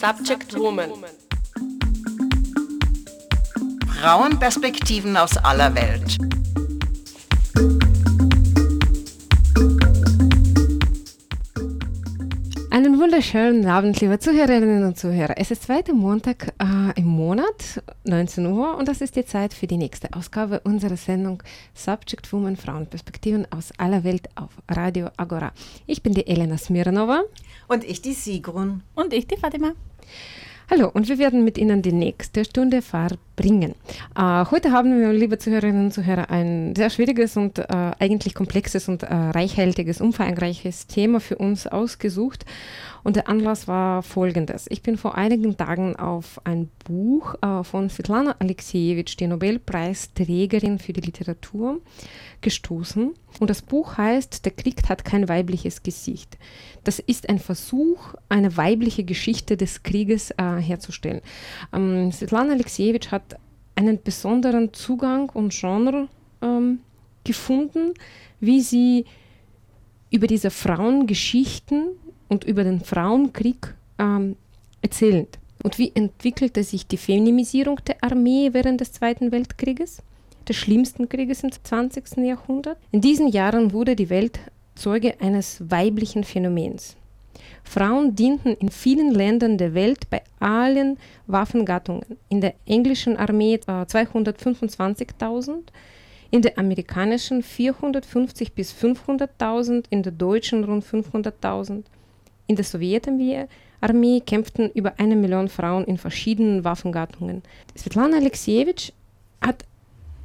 Subject Woman. Frauenperspektiven aus aller Welt. Einen wunderschönen Abend, liebe Zuhörerinnen und Zuhörer. Es ist zweiter Montag äh, im Monat, 19 Uhr, und das ist die Zeit für die nächste Ausgabe unserer Sendung Subject Woman Frauenperspektiven aus aller Welt auf Radio Agora. Ich bin die Elena Smirnova. Und ich die Sigrun. Und ich die Fatima. Hallo, und wir werden mit Ihnen die nächste Stunde verbringen. Äh, heute haben wir, liebe Zuhörerinnen und Zuhörer, ein sehr schwieriges und äh, eigentlich komplexes und äh, reichhaltiges, umfangreiches Thema für uns ausgesucht. Und der Anlass war folgendes. Ich bin vor einigen Tagen auf ein Buch äh, von Svetlana Alexejewitsch, die Nobelpreisträgerin für die Literatur, gestoßen. Und das Buch heißt Der Krieg hat kein weibliches Gesicht. Das ist ein Versuch, eine weibliche Geschichte des Krieges äh, herzustellen. Ähm, Svetlana Alexejewitsch hat einen besonderen Zugang und Genre ähm, gefunden, wie sie über diese Frauengeschichten und über den Frauenkrieg ähm, erzählt. Und wie entwickelte sich die Feminisierung der Armee während des Zweiten Weltkrieges, des schlimmsten Krieges im 20. Jahrhundert? In diesen Jahren wurde die Welt Zeuge eines weiblichen Phänomens. Frauen dienten in vielen Ländern der Welt bei allen Waffengattungen. In der englischen Armee äh, 225.000, in der amerikanischen 450 bis 500.000, in der deutschen rund 500.000. In der Sowjetarmee kämpften über eine Million Frauen in verschiedenen Waffengattungen. Svetlana Alexejewitsch hat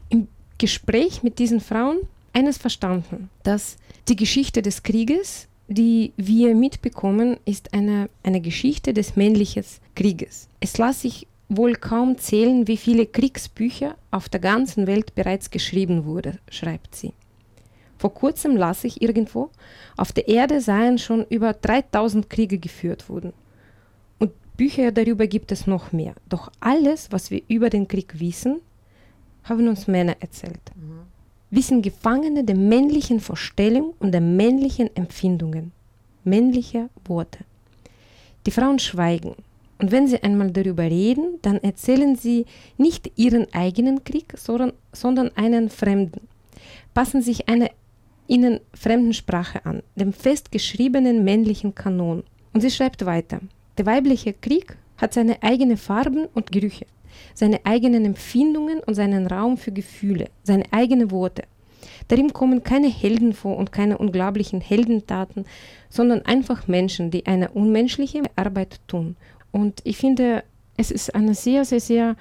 im Gespräch mit diesen Frauen eines verstanden, dass die Geschichte des Krieges, die wir mitbekommen, ist eine, eine Geschichte des männlichen Krieges. Es lässt sich wohl kaum zählen, wie viele Kriegsbücher auf der ganzen Welt bereits geschrieben wurde, schreibt sie. Vor kurzem las ich irgendwo, auf der Erde seien schon über 3000 Kriege geführt worden. Und Bücher darüber gibt es noch mehr. Doch alles, was wir über den Krieg wissen, haben uns Männer erzählt. Mhm. Wir sind Gefangene der männlichen Vorstellung und der männlichen Empfindungen, männlicher Worte. Die Frauen schweigen. Und wenn sie einmal darüber reden, dann erzählen sie nicht ihren eigenen Krieg, sondern, sondern einen fremden. Passen sich eine ihnen fremden Sprache an, dem festgeschriebenen männlichen Kanon. Und sie schreibt weiter. Der weibliche Krieg hat seine eigenen Farben und Gerüche, seine eigenen Empfindungen und seinen Raum für Gefühle, seine eigenen Worte. Darin kommen keine Helden vor und keine unglaublichen Heldentaten, sondern einfach Menschen, die eine unmenschliche Arbeit tun. Und ich finde, es ist eine sehr, sehr, sehr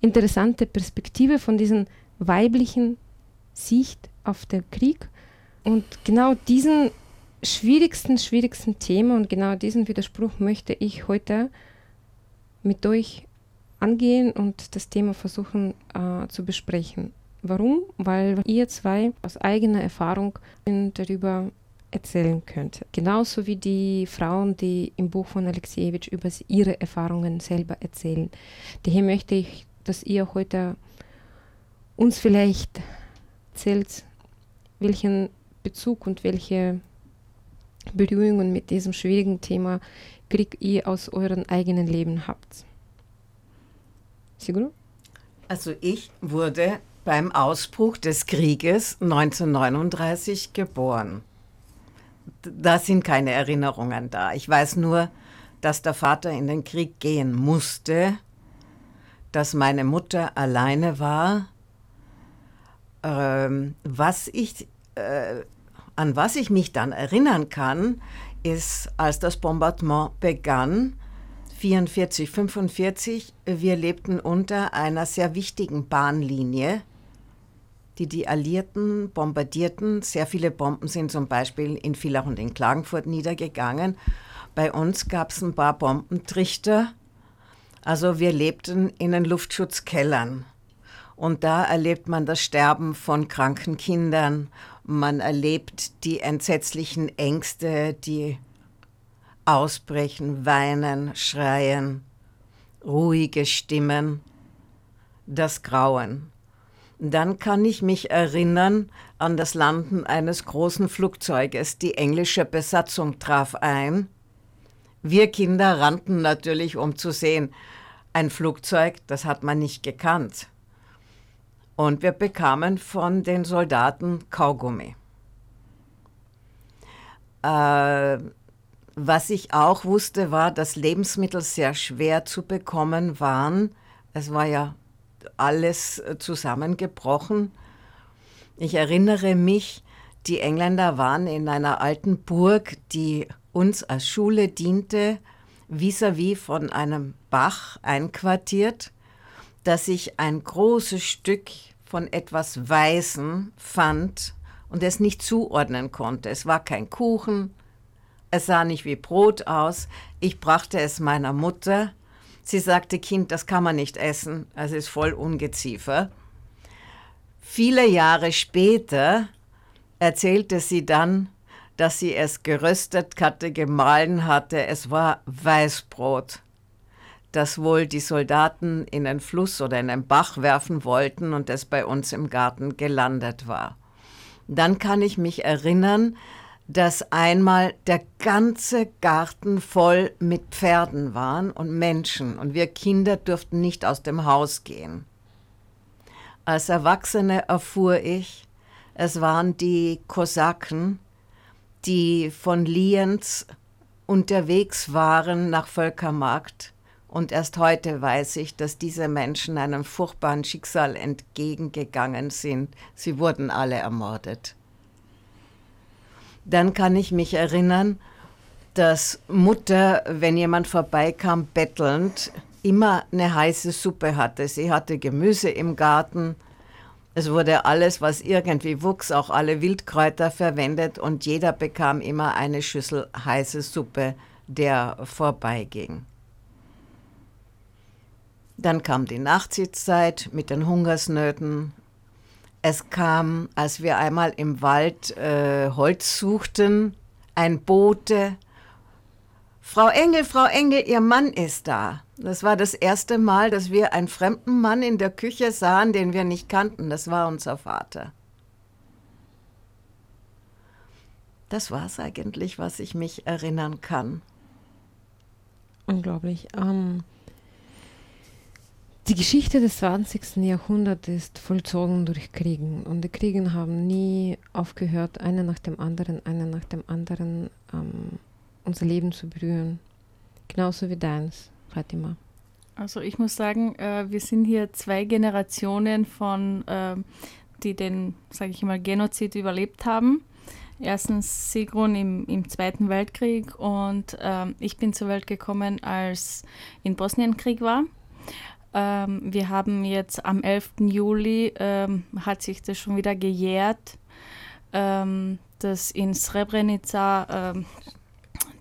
interessante Perspektive von diesen weiblichen Sicht auf den Krieg und genau diesen schwierigsten, schwierigsten Thema und genau diesen Widerspruch möchte ich heute mit euch angehen und das Thema versuchen äh, zu besprechen. Warum? Weil ihr zwei aus eigener Erfahrung darüber erzählen könnt. Genauso wie die Frauen, die im Buch von Alexejewitsch über ihre Erfahrungen selber erzählen. Daher möchte ich, dass ihr heute uns vielleicht erzählt, welchen Bezug und welche Berührungen mit diesem schwierigen Thema Krieg ihr aus eurem eigenen Leben habt. Sigurd? Also ich wurde beim Ausbruch des Krieges 1939 geboren. Da sind keine Erinnerungen da. Ich weiß nur, dass der Vater in den Krieg gehen musste, dass meine Mutter alleine war. Ähm, was ich äh, an was ich mich dann erinnern kann, ist, als das Bombardement begann, 44, 45, wir lebten unter einer sehr wichtigen Bahnlinie, die die Alliierten bombardierten. Sehr viele Bomben sind zum Beispiel in Villach und in Klagenfurt niedergegangen. Bei uns gab es ein paar Bombentrichter. Also wir lebten in den Luftschutzkellern. Und da erlebt man das Sterben von kranken Kindern man erlebt die entsetzlichen Ängste, die ausbrechen, weinen, schreien, ruhige Stimmen, das Grauen. Dann kann ich mich erinnern an das Landen eines großen Flugzeuges. Die englische Besatzung traf ein. Wir Kinder rannten natürlich, um zu sehen, ein Flugzeug, das hat man nicht gekannt. Und wir bekamen von den Soldaten Kaugummi. Äh, was ich auch wusste, war, dass Lebensmittel sehr schwer zu bekommen waren. Es war ja alles äh, zusammengebrochen. Ich erinnere mich, die Engländer waren in einer alten Burg, die uns als Schule diente, vis-à-vis -vis von einem Bach einquartiert, dass ich ein großes Stück von etwas Weißen fand und es nicht zuordnen konnte. Es war kein Kuchen, es sah nicht wie Brot aus. Ich brachte es meiner Mutter. Sie sagte, Kind, das kann man nicht essen, es ist voll Ungeziefer. Viele Jahre später erzählte sie dann, dass sie es geröstet hatte, gemahlen hatte. Es war Weißbrot, das wohl die Soldaten in einen Fluss oder in einen Bach werfen wollten und es bei uns im Garten gelandet war. Dann kann ich mich erinnern, dass einmal der ganze Garten voll mit Pferden waren und Menschen und wir Kinder durften nicht aus dem Haus gehen. Als Erwachsene erfuhr ich, es waren die Kosaken, die von Lienz unterwegs waren nach Völkermarkt. Und erst heute weiß ich, dass diese Menschen einem furchtbaren Schicksal entgegengegangen sind. Sie wurden alle ermordet. Dann kann ich mich erinnern, dass Mutter, wenn jemand vorbeikam, bettelnd, immer eine heiße Suppe hatte. Sie hatte Gemüse im Garten es wurde alles, was irgendwie wuchs, auch alle Wildkräuter verwendet und jeder bekam immer eine Schüssel heiße Suppe, der vorbeiging. Dann kam die Nachtsitzeit mit den Hungersnöten. Es kam, als wir einmal im Wald äh, Holz suchten, ein Bote. Frau Engel, Frau Engel, Ihr Mann ist da. Das war das erste Mal, dass wir einen fremden Mann in der Küche sahen, den wir nicht kannten. Das war unser Vater. Das war es eigentlich, was ich mich erinnern kann. Unglaublich. Ähm, die Geschichte des 20. Jahrhunderts ist vollzogen durch Kriegen. Und die Kriege haben nie aufgehört, einer nach dem anderen, einer nach dem anderen ähm, unser Leben zu berühren. Genauso wie deins. Fatima? Also ich muss sagen, äh, wir sind hier zwei Generationen von, äh, die den, sage ich mal, Genozid überlebt haben. Erstens Sigrun im, im Zweiten Weltkrieg und äh, ich bin zur Welt gekommen, als in Bosnien Krieg war. Ähm, wir haben jetzt am 11. Juli, ähm, hat sich das schon wieder gejährt, ähm, dass in Srebrenica ähm,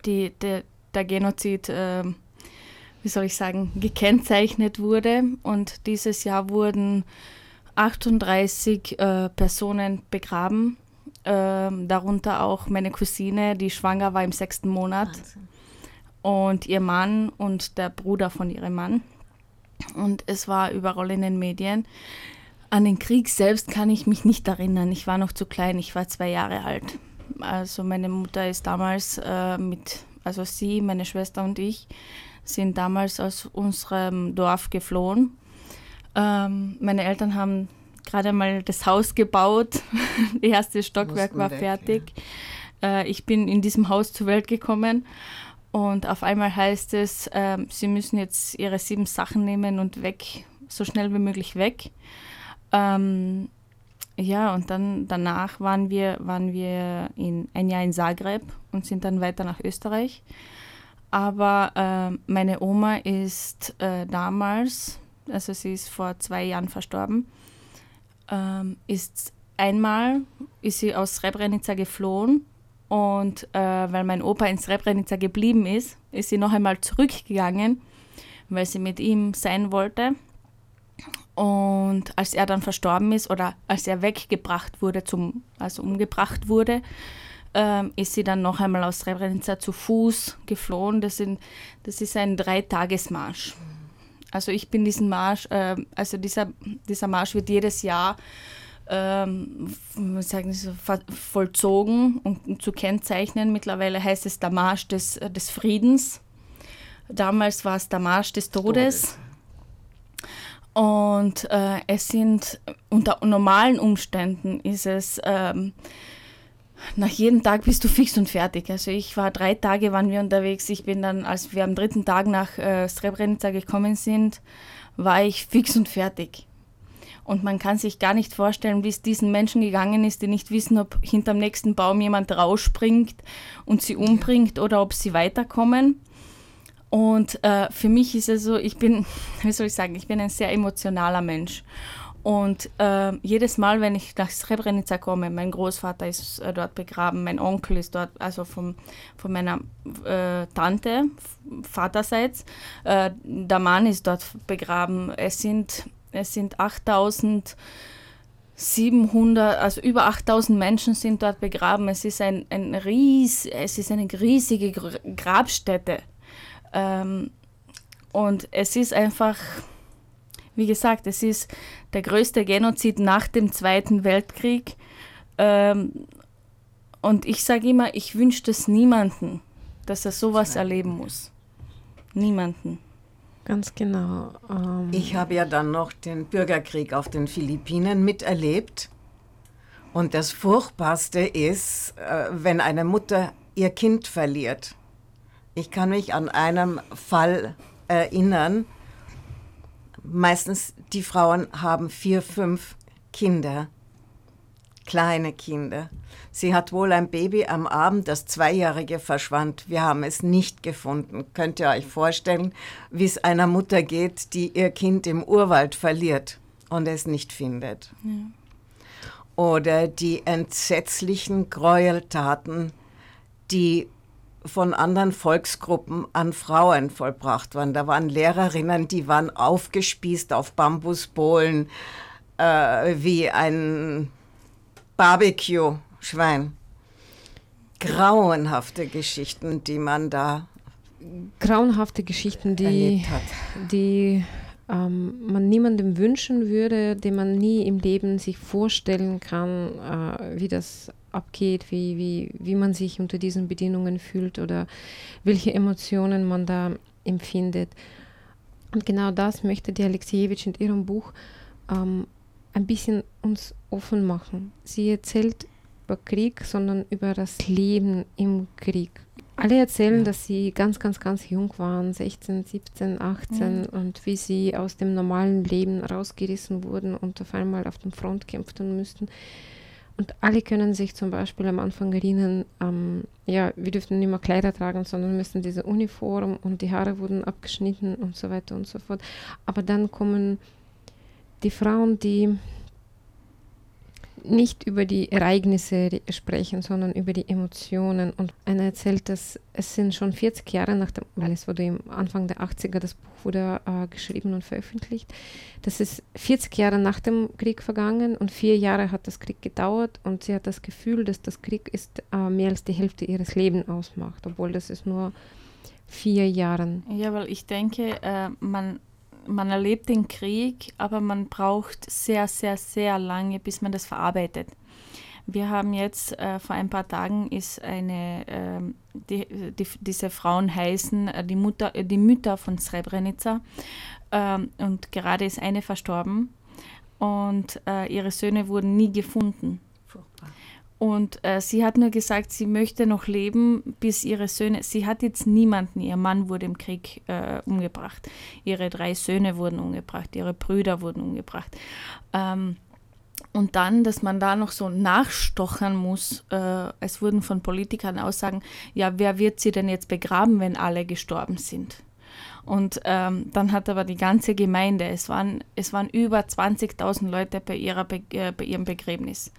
die, der, der Genozid ähm, wie soll ich sagen, gekennzeichnet wurde. Und dieses Jahr wurden 38 äh, Personen begraben, äh, darunter auch meine Cousine, die schwanger war im sechsten Monat, Wahnsinn. und ihr Mann und der Bruder von ihrem Mann. Und es war überall in den Medien. An den Krieg selbst kann ich mich nicht erinnern. Ich war noch zu klein, ich war zwei Jahre alt. Also meine Mutter ist damals äh, mit, also sie, meine Schwester und ich, sind damals aus unserem Dorf geflohen. Ähm, meine Eltern haben gerade mal das Haus gebaut. das erste Stockwerk war weg, fertig. Ja. Äh, ich bin in diesem Haus zur Welt gekommen. Und auf einmal heißt es, äh, sie müssen jetzt ihre sieben Sachen nehmen und weg, so schnell wie möglich weg. Ähm, ja, und dann danach waren wir, waren wir in, ein Jahr in Zagreb und sind dann weiter nach Österreich. Aber äh, meine Oma ist äh, damals, also sie ist vor zwei Jahren verstorben, ähm, ist einmal ist sie aus Srebrenica geflohen und äh, weil mein Opa in Srebrenica geblieben ist, ist sie noch einmal zurückgegangen, weil sie mit ihm sein wollte. Und als er dann verstorben ist oder als er weggebracht wurde, zum, also umgebracht wurde, ähm, ist sie dann noch einmal aus Srebrenica zu Fuß geflohen. Das, sind, das ist ein Dreitagesmarsch. Also ich bin diesen Marsch, äh, also dieser, dieser Marsch wird jedes Jahr ähm, sagen so, vollzogen und, zu kennzeichnen. Mittlerweile heißt es der Marsch des, des Friedens. Damals war es der Marsch des Todes. Und äh, es sind unter normalen Umständen ist es ähm, nach jedem Tag bist du fix und fertig. Also ich war drei Tage waren wir unterwegs. Ich bin dann, als wir am dritten Tag nach äh, Srebrenica gekommen sind, war ich fix und fertig. Und man kann sich gar nicht vorstellen, wie es diesen Menschen gegangen ist, die nicht wissen, ob hinterm nächsten Baum jemand rausspringt und sie umbringt oder ob sie weiterkommen. Und äh, für mich ist es so, ich bin, wie soll ich sagen, ich bin ein sehr emotionaler Mensch. Und äh, jedes Mal, wenn ich nach Srebrenica komme, mein Großvater ist äh, dort begraben, mein Onkel ist dort, also vom, von meiner äh, Tante, Vaterseits, äh, der Mann ist dort begraben. Es sind, es sind 8700, also über 8000 Menschen sind dort begraben. Es ist, ein, ein Ries, es ist eine riesige Grabstätte. Ähm, und es ist einfach wie gesagt, es ist der größte Genozid nach dem Zweiten Weltkrieg. Ähm, und ich sage immer, ich wünsche es niemanden, dass er sowas erleben muss. Niemanden. Ganz genau. Ähm ich habe ja dann noch den Bürgerkrieg auf den Philippinen miterlebt. Und das Furchtbarste ist, äh, wenn eine Mutter ihr Kind verliert. Ich kann mich an einen Fall erinnern, meistens die Frauen haben vier, fünf Kinder, kleine Kinder. Sie hat wohl ein Baby am Abend, das Zweijährige verschwand. Wir haben es nicht gefunden. Könnt ihr euch vorstellen, wie es einer Mutter geht, die ihr Kind im Urwald verliert und es nicht findet? Ja. Oder die entsetzlichen Gräueltaten, die von anderen Volksgruppen an Frauen vollbracht worden. Da waren Lehrerinnen, die waren aufgespießt auf Bambusbohlen äh, wie ein Barbecue-Schwein. Grauenhafte Geschichten, die man da grauenhafte Geschichten, die, die ähm, man niemandem wünschen würde, den man nie im Leben sich vorstellen kann, äh, wie das abgeht, wie, wie, wie man sich unter diesen Bedingungen fühlt oder welche Emotionen man da empfindet. Und genau das möchte die Alexejewitsch in ihrem Buch ähm, ein bisschen uns offen machen. Sie erzählt über Krieg, sondern über das Leben im Krieg. Alle erzählen, ja. dass sie ganz, ganz, ganz jung waren, 16, 17, 18 ja. und wie sie aus dem normalen Leben rausgerissen wurden und auf einmal auf dem Front kämpfen müssten. Und alle können sich zum Beispiel am Anfang erinnern, ähm, ja, wir dürften nicht mehr Kleider tragen, sondern müssen diese Uniform und die Haare wurden abgeschnitten und so weiter und so fort. Aber dann kommen die Frauen, die nicht über die Ereignisse sprechen, sondern über die Emotionen. Und einer erzählt, dass es sind schon 40 Jahre nach dem, weil es wurde im Anfang der 80er, das Buch wurde äh, geschrieben und veröffentlicht, das ist 40 Jahre nach dem Krieg vergangen und vier Jahre hat das Krieg gedauert und sie hat das Gefühl, dass das Krieg ist äh, mehr als die Hälfte ihres Lebens ausmacht, obwohl das ist nur vier Jahre. Ja, weil ich denke, äh, man man erlebt den Krieg, aber man braucht sehr, sehr, sehr lange, bis man das verarbeitet. Wir haben jetzt äh, vor ein paar Tagen ist eine, äh, die, die, diese Frauen heißen äh, die, Mutter, äh, die Mütter von Srebrenica ähm, und gerade ist eine verstorben und äh, ihre Söhne wurden nie gefunden. Und äh, sie hat nur gesagt, sie möchte noch leben, bis ihre Söhne, sie hat jetzt niemanden, ihr Mann wurde im Krieg äh, umgebracht, ihre drei Söhne wurden umgebracht, ihre Brüder wurden umgebracht. Ähm, und dann, dass man da noch so nachstochern muss, äh, es wurden von Politikern Aussagen, ja, wer wird sie denn jetzt begraben, wenn alle gestorben sind? Und ähm, dann hat aber die ganze Gemeinde, es waren, es waren über 20.000 Leute bei, ihrer Be äh, bei ihrem Begräbnis.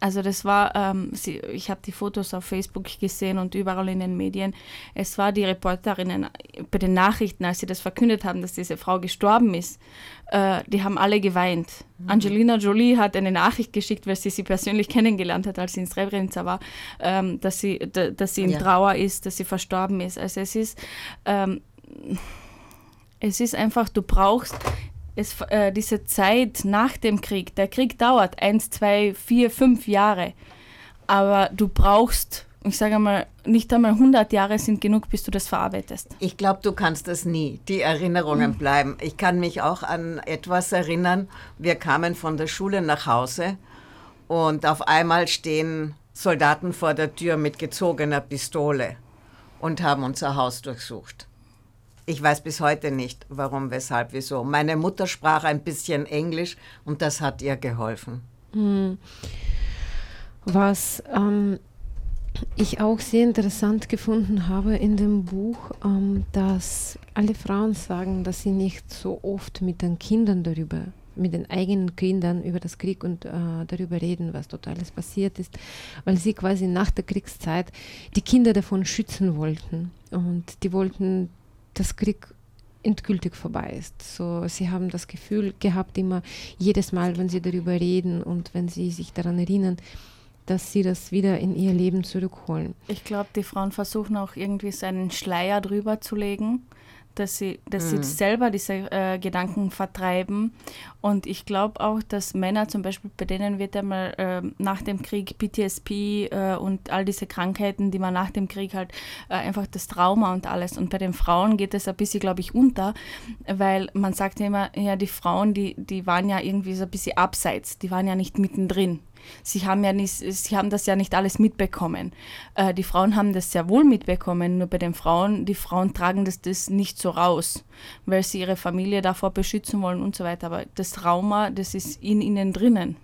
Also das war, ähm, sie, ich habe die Fotos auf Facebook gesehen und überall in den Medien. Es war die Reporterinnen bei den Nachrichten, als sie das verkündet haben, dass diese Frau gestorben ist. Äh, die haben alle geweint. Mhm. Angelina Jolie hat eine Nachricht geschickt, weil sie sie persönlich kennengelernt hat, als sie in Srebrenica war, ähm, dass sie, dass sie in ja. Trauer ist, dass sie verstorben ist. Also es ist, ähm, es ist einfach, du brauchst es, äh, diese Zeit nach dem Krieg, der Krieg dauert eins, zwei, vier, fünf Jahre, aber du brauchst ich sage mal, nicht einmal 100 Jahre sind genug, bis du das verarbeitest. Ich glaube, du kannst das nie. Die Erinnerungen mhm. bleiben. Ich kann mich auch an etwas erinnern. Wir kamen von der Schule nach Hause und auf einmal stehen Soldaten vor der Tür mit gezogener Pistole und haben unser Haus durchsucht. Ich weiß bis heute nicht, warum, weshalb, wieso. Meine Mutter sprach ein bisschen Englisch und das hat ihr geholfen. Hm. Was ähm, ich auch sehr interessant gefunden habe in dem Buch, ähm, dass alle Frauen sagen, dass sie nicht so oft mit den Kindern darüber, mit den eigenen Kindern über das Krieg und äh, darüber reden, was dort alles passiert ist, weil sie quasi nach der Kriegszeit die Kinder davon schützen wollten und die wollten, dass Krieg endgültig vorbei ist. So, sie haben das Gefühl gehabt, immer jedes Mal, wenn sie darüber reden und wenn sie sich daran erinnern, dass sie das wieder in ihr Leben zurückholen. Ich glaube, die Frauen versuchen auch irgendwie seinen Schleier drüber zu legen, dass sie, dass mhm. sie selber diese äh, Gedanken vertreiben. Und ich glaube auch, dass Männer zum Beispiel, bei denen wird einmal äh, nach dem Krieg PTSP äh, und all diese Krankheiten, die man nach dem Krieg halt einfach das Trauma und alles. Und bei den Frauen geht es ein bisschen, glaube ich, unter, weil man sagt ja immer, ja, die Frauen, die, die waren ja irgendwie so ein bisschen abseits, die waren ja nicht mittendrin. Sie haben, ja nicht, sie haben das ja nicht alles mitbekommen. Äh, die Frauen haben das sehr wohl mitbekommen, nur bei den Frauen, die Frauen tragen das, das nicht so raus, weil sie ihre Familie davor beschützen wollen und so weiter. Aber das Trauma, das ist in ihnen drinnen.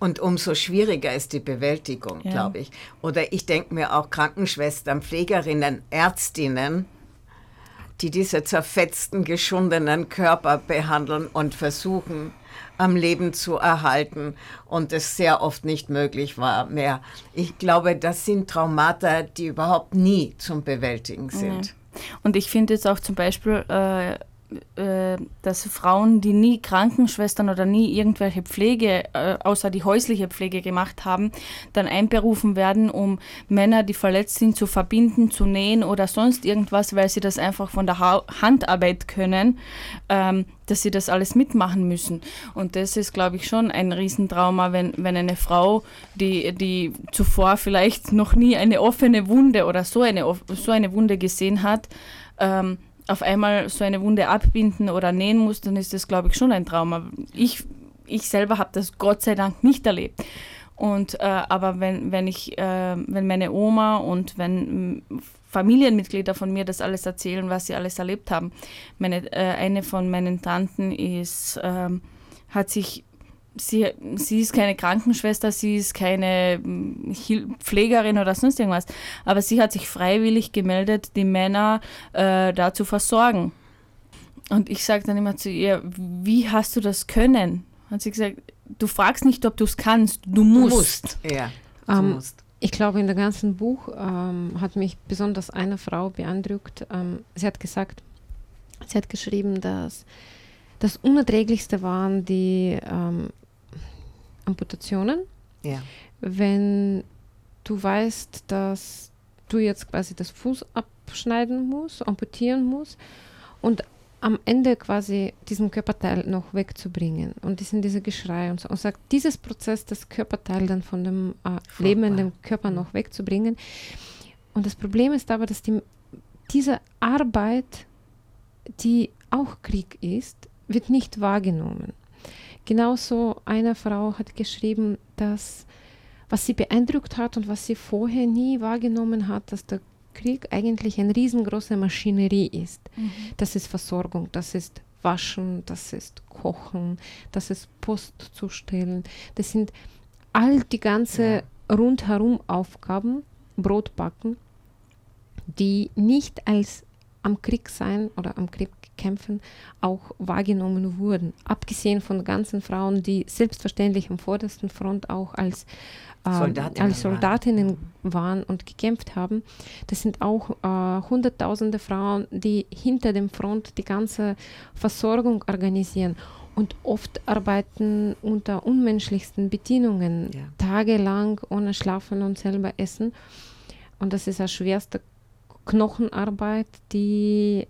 Und umso schwieriger ist die Bewältigung, ja. glaube ich. Oder ich denke mir auch Krankenschwestern, Pflegerinnen, Ärztinnen, die diese zerfetzten, geschundenen Körper behandeln und versuchen, am Leben zu erhalten und es sehr oft nicht möglich war mehr. Ich glaube, das sind Traumata, die überhaupt nie zum Bewältigen sind. Und ich finde jetzt auch zum Beispiel, äh, äh, dass Frauen, die nie Krankenschwestern oder nie irgendwelche Pflege, äh, außer die häusliche Pflege gemacht haben, dann einberufen werden, um Männer, die verletzt sind, zu verbinden, zu nähen oder sonst irgendwas, weil sie das einfach von der ha Handarbeit können, ähm, dass sie das alles mitmachen müssen. Und das ist, glaube ich, schon ein Riesentrauma, wenn, wenn eine Frau, die, die zuvor vielleicht noch nie eine offene Wunde oder so eine, so eine Wunde gesehen hat, ähm, auf einmal so eine Wunde abbinden oder nähen muss, dann ist das, glaube ich, schon ein Trauma. Ich, ich selber habe das Gott sei Dank nicht erlebt. Und, äh, aber wenn, wenn ich, äh, wenn meine Oma und wenn Familienmitglieder von mir das alles erzählen, was sie alles erlebt haben. Meine, äh, eine von meinen Tanten ist, ähm, hat sich sie, sie ist keine Krankenschwester, sie ist keine hm, Pflegerin oder sonst irgendwas, aber sie hat sich freiwillig gemeldet, die Männer äh, da zu versorgen. Und ich sage dann immer zu ihr, wie hast du das können? Hat sie gesagt, du fragst nicht, ob du es kannst, du musst. Du musst, ja. Du ähm, musst. Ich glaube, in dem ganzen Buch ähm, hat mich besonders eine Frau beeindruckt. Ähm, sie hat gesagt, sie hat geschrieben, dass das Unerträglichste waren die ähm, Amputationen. Ja. Wenn du weißt, dass du jetzt quasi das Fuß abschneiden musst, amputieren musst und am Ende quasi diesen Körperteil noch wegzubringen. Und das sind diese Geschrei und so. Und sagt, dieses Prozess, das Körperteil dann von dem äh, lebenden Körper noch wegzubringen. Und das Problem ist aber, dass die, diese Arbeit, die auch Krieg ist, wird nicht wahrgenommen. Genauso eine Frau hat geschrieben, dass was sie beeindruckt hat und was sie vorher nie wahrgenommen hat, dass der Krieg eigentlich eine riesengroße Maschinerie ist. Mhm. Das ist Versorgung, das ist Waschen, das ist Kochen, das ist Post zustellen. Das sind all die ganze ja. rundherum Aufgaben, Brot backen, die nicht als am Krieg sein oder am Krieg kämpfen auch wahrgenommen wurden. Abgesehen von ganzen Frauen, die selbstverständlich am vordersten Front auch als, äh, Soldatinnen, als Soldatinnen waren. waren. und gekämpft haben. Das sind auch äh, hunderttausende Frauen, die hinter dem Front die ganze Versorgung organisieren und oft arbeiten unter unmenschlichsten Bedingungen, ja. tagelang ohne Schlafen und selber essen. Und das ist eine schwerste Knochenarbeit, die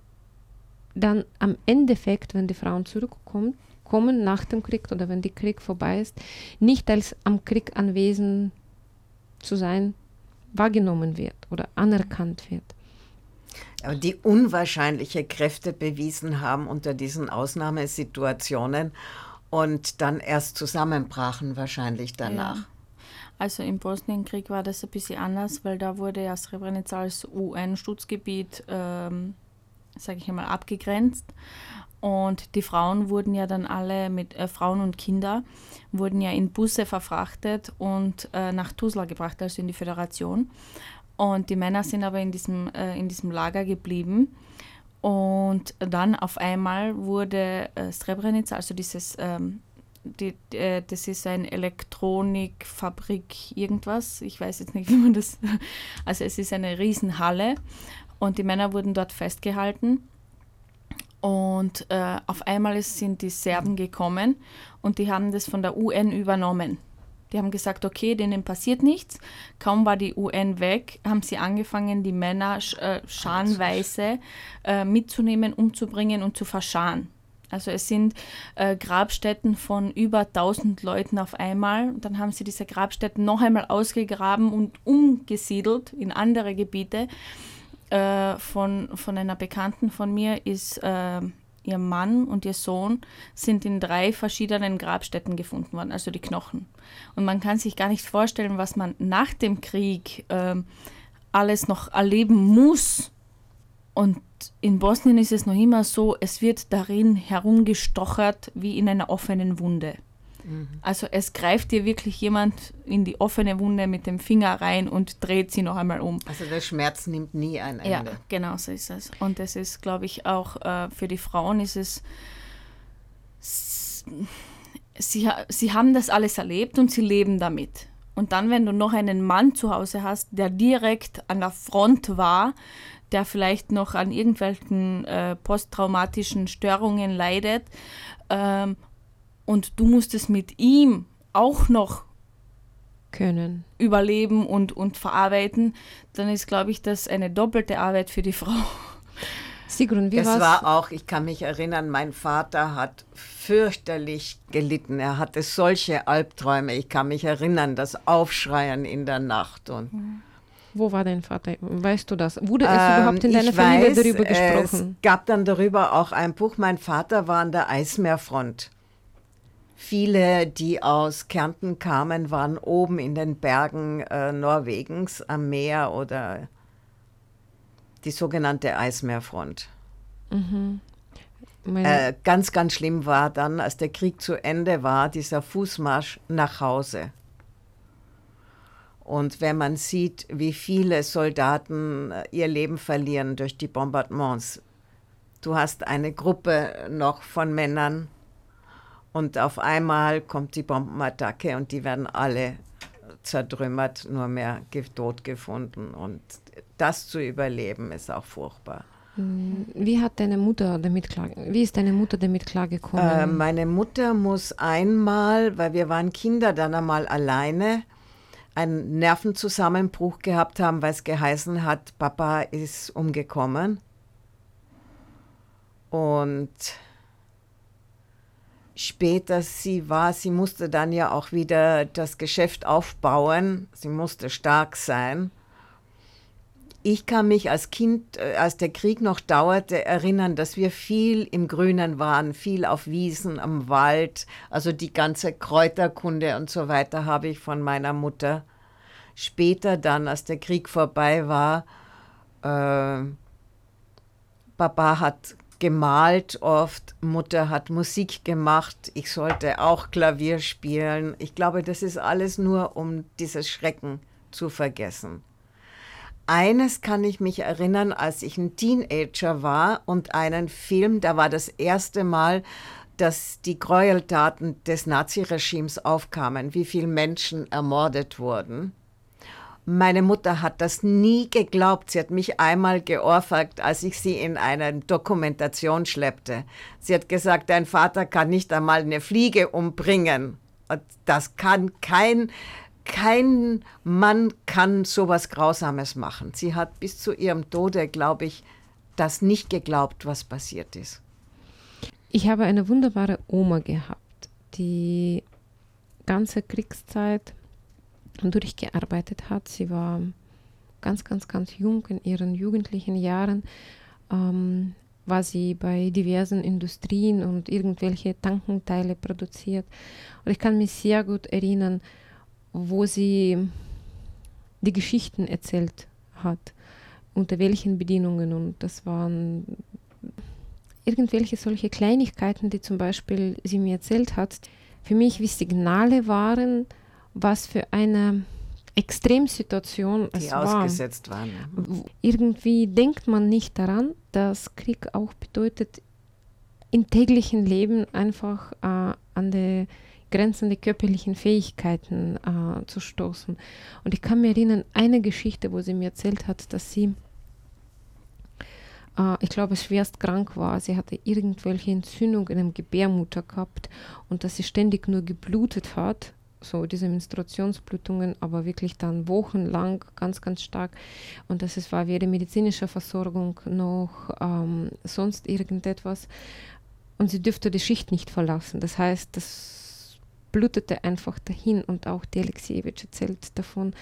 dann am Endeffekt, wenn die Frauen zurückkommen, kommen nach dem Krieg oder wenn der Krieg vorbei ist, nicht als am Krieg anwesend zu sein wahrgenommen wird oder anerkannt wird. Die unwahrscheinliche Kräfte bewiesen haben unter diesen Ausnahmesituationen und dann erst zusammenbrachen wahrscheinlich danach. Ja. Also im Bosnienkrieg war das ein bisschen anders, weil da wurde ja Srebrenica als UN-Schutzgebiet, ähm, sage ich einmal, abgegrenzt. Und die Frauen wurden ja dann alle mit äh, Frauen und Kinder wurden ja in Busse verfrachtet und äh, nach Tuzla gebracht, also in die Föderation. Und die Männer sind aber in diesem, äh, in diesem Lager geblieben. Und dann auf einmal wurde äh, Srebrenica, also dieses ähm, die, äh, das ist eine Elektronikfabrik, irgendwas. Ich weiß jetzt nicht, wie man das. Also, es ist eine Riesenhalle und die Männer wurden dort festgehalten. Und äh, auf einmal sind die Serben gekommen und die haben das von der UN übernommen. Die haben gesagt, okay, denen passiert nichts. Kaum war die UN weg, haben sie angefangen, die Männer äh, scharenweise äh, mitzunehmen, umzubringen und zu verscharen. Also es sind äh, Grabstätten von über 1000 Leuten auf einmal. Dann haben sie diese Grabstätten noch einmal ausgegraben und umgesiedelt in andere Gebiete. Äh, von, von einer Bekannten von mir ist äh, ihr Mann und ihr Sohn sind in drei verschiedenen Grabstätten gefunden worden, also die Knochen. Und man kann sich gar nicht vorstellen, was man nach dem Krieg ähm, alles noch erleben muss. Und in Bosnien ist es noch immer so, es wird darin herumgestochert wie in einer offenen Wunde. Mhm. Also es greift dir wirklich jemand in die offene Wunde mit dem Finger rein und dreht sie noch einmal um. Also der Schmerz nimmt nie ein Ende. Ja, genau so ist es. Und das ist, glaube ich, auch äh, für die Frauen ist es, sie, sie haben das alles erlebt und sie leben damit. Und dann, wenn du noch einen Mann zu Hause hast, der direkt an der Front war, der vielleicht noch an irgendwelchen äh, posttraumatischen Störungen leidet ähm, und du musst es mit ihm auch noch können überleben und, und verarbeiten, dann ist, glaube ich, das eine doppelte Arbeit für die Frau. Sigrun, wie es war's? war auch, ich kann mich erinnern, mein Vater hat fürchterlich gelitten. Er hatte solche Albträume. Ich kann mich erinnern, das Aufschreien in der Nacht und mhm. Wo war dein Vater? Weißt du das? Wurde es ähm, überhaupt in deiner Familie weiß, darüber gesprochen? Es gab dann darüber auch ein Buch. Mein Vater war an der Eismeerfront. Viele, die aus Kärnten kamen, waren oben in den Bergen äh, Norwegens am Meer oder die sogenannte Eismeerfront. Mhm. Äh, ganz, ganz schlimm war dann, als der Krieg zu Ende war, dieser Fußmarsch nach Hause. Und wenn man sieht, wie viele Soldaten äh, ihr Leben verlieren durch die Bombardements, du hast eine Gruppe noch von Männern und auf einmal kommt die Bombenattacke und die werden alle zertrümmert, nur mehr tot gefunden. Und das zu überleben ist auch furchtbar. Hm, wie hat deine Mutter damit klar, wie ist deine Mutter damit klargekommen? Äh, meine Mutter muss einmal, weil wir waren Kinder dann einmal alleine, einen Nervenzusammenbruch gehabt haben, weil es geheißen hat, Papa ist umgekommen. Und später sie war, sie musste dann ja auch wieder das Geschäft aufbauen, sie musste stark sein. Ich kann mich als Kind, äh, als der Krieg noch dauerte, erinnern, dass wir viel im Grünen waren, viel auf Wiesen, am Wald. Also die ganze Kräuterkunde und so weiter habe ich von meiner Mutter. Später dann, als der Krieg vorbei war, äh, Papa hat gemalt oft, Mutter hat Musik gemacht, ich sollte auch Klavier spielen. Ich glaube, das ist alles nur, um dieses Schrecken zu vergessen. Eines kann ich mich erinnern, als ich ein Teenager war und einen Film, da war das erste Mal, dass die Gräueltaten des Naziregimes aufkamen, wie viele Menschen ermordet wurden. Meine Mutter hat das nie geglaubt. Sie hat mich einmal geohrfeigt, als ich sie in eine Dokumentation schleppte. Sie hat gesagt, dein Vater kann nicht einmal eine Fliege umbringen. Und das kann kein kein Mann kann sowas Grausames machen. Sie hat bis zu ihrem Tode, glaube ich, das nicht geglaubt, was passiert ist. Ich habe eine wunderbare Oma gehabt, die ganze Kriegszeit durchgearbeitet hat. Sie war ganz, ganz, ganz jung, in ihren jugendlichen Jahren, ähm, war sie bei diversen Industrien und irgendwelche Tankenteile produziert. Und ich kann mich sehr gut erinnern, wo sie die Geschichten erzählt hat, unter welchen Bedingungen. Und das waren irgendwelche solche Kleinigkeiten, die zum Beispiel sie mir erzählt hat, für mich wie Signale waren, was für eine Extremsituation die es ausgesetzt war. waren. Irgendwie denkt man nicht daran, dass Krieg auch bedeutet, im täglichen Leben einfach äh, an die Grenzen der körperlichen Fähigkeiten äh, zu stoßen. Und ich kann mir erinnern, eine Geschichte, wo sie mir erzählt hat, dass sie, äh, ich glaube, schwerst krank war. Sie hatte irgendwelche Entzündungen im Gebärmutter gehabt und dass sie ständig nur geblutet hat so diese Menstruationsblutungen, aber wirklich dann wochenlang ganz, ganz stark. Und das ist, war weder medizinische Versorgung noch ähm, sonst irgendetwas. Und sie dürfte die Schicht nicht verlassen. Das heißt, das blutete einfach dahin. Und auch die Alexievich erzählt davon,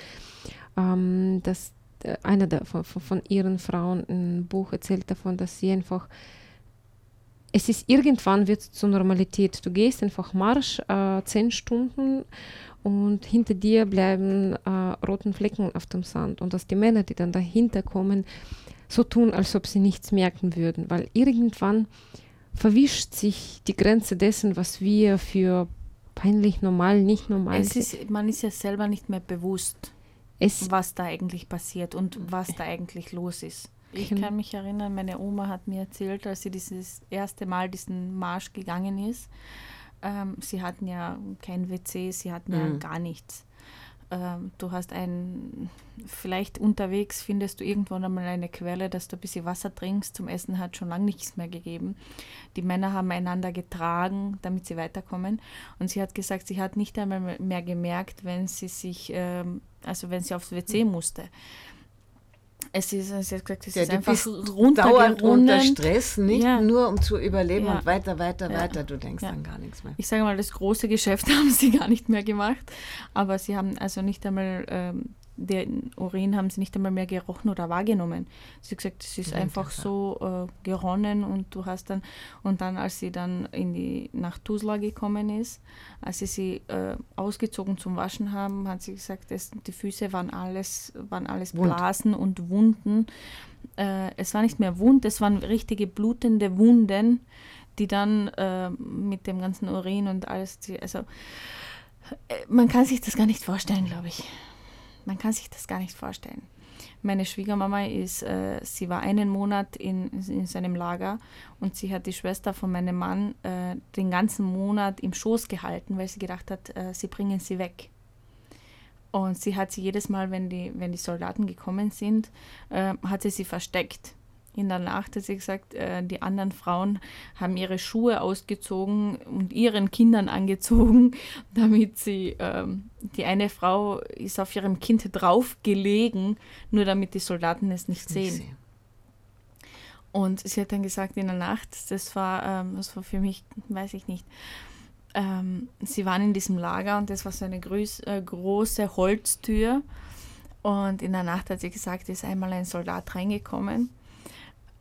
ähm, dass äh, einer von, von ihren Frauen ein Buch erzählt davon, dass sie einfach es ist irgendwann wird es zur Normalität. Du gehst einfach Marsch äh, zehn Stunden und hinter dir bleiben äh, roten Flecken auf dem Sand und dass die Männer, die dann dahinter kommen, so tun, als ob sie nichts merken würden, weil irgendwann verwischt sich die Grenze dessen, was wir für peinlich normal, nicht normal. Es ist, man ist ja selber nicht mehr bewusst, es was da eigentlich passiert und was da eigentlich los ist. Ich kann mich erinnern, meine Oma hat mir erzählt, als sie dieses erste Mal diesen Marsch gegangen ist. Ähm, sie hatten ja kein WC, sie hatten mhm. ja gar nichts. Ähm, du hast ein, vielleicht unterwegs findest du irgendwann einmal eine Quelle, dass du ein bisschen Wasser trinkst. Zum Essen hat schon lange nichts mehr gegeben. Die Männer haben einander getragen, damit sie weiterkommen. Und sie hat gesagt, sie hat nicht einmal mehr gemerkt, wenn sie sich, ähm, also wenn sie aufs WC musste. Es ist, sie hat gesagt, es ja, ist einfach dauernd unter Stress, nicht ja. nur um zu überleben ja. und weiter, weiter, weiter. Du denkst an gar nichts mehr. Ich sage mal, das große Geschäft haben sie gar nicht mehr gemacht, aber sie haben also nicht einmal ähm, den Urin haben sie nicht einmal mehr gerochen oder wahrgenommen. Sie hat gesagt, es ist einfach so äh, geronnen und du hast dann, und dann, als sie dann in die, nach Tuzla gekommen ist, als sie sie äh, ausgezogen zum Waschen haben, hat sie gesagt, es, die Füße waren alles, waren alles Wund. Blasen und Wunden. Äh, es war nicht mehr Wund, es waren richtige blutende Wunden, die dann äh, mit dem ganzen Urin und alles, also äh, man kann sich das gar nicht vorstellen, glaube ich. Man kann sich das gar nicht vorstellen. Meine Schwiegermama ist, äh, sie war einen Monat in, in seinem Lager und sie hat die Schwester von meinem Mann äh, den ganzen Monat im Schoß gehalten, weil sie gedacht hat, äh, sie bringen sie weg. Und sie hat sie jedes Mal, wenn die, wenn die Soldaten gekommen sind, äh, hat sie sie versteckt in der Nacht hat sie gesagt, äh, die anderen Frauen haben ihre Schuhe ausgezogen und ihren Kindern angezogen, damit sie, ähm, die eine Frau ist auf ihrem Kind draufgelegen, nur damit die Soldaten es nicht sehen. Und sie hat dann gesagt in der Nacht, das war, ähm, das war für mich, weiß ich nicht, ähm, sie waren in diesem Lager und das war so eine größ, äh, große Holztür. Und in der Nacht hat sie gesagt, ist einmal ein Soldat reingekommen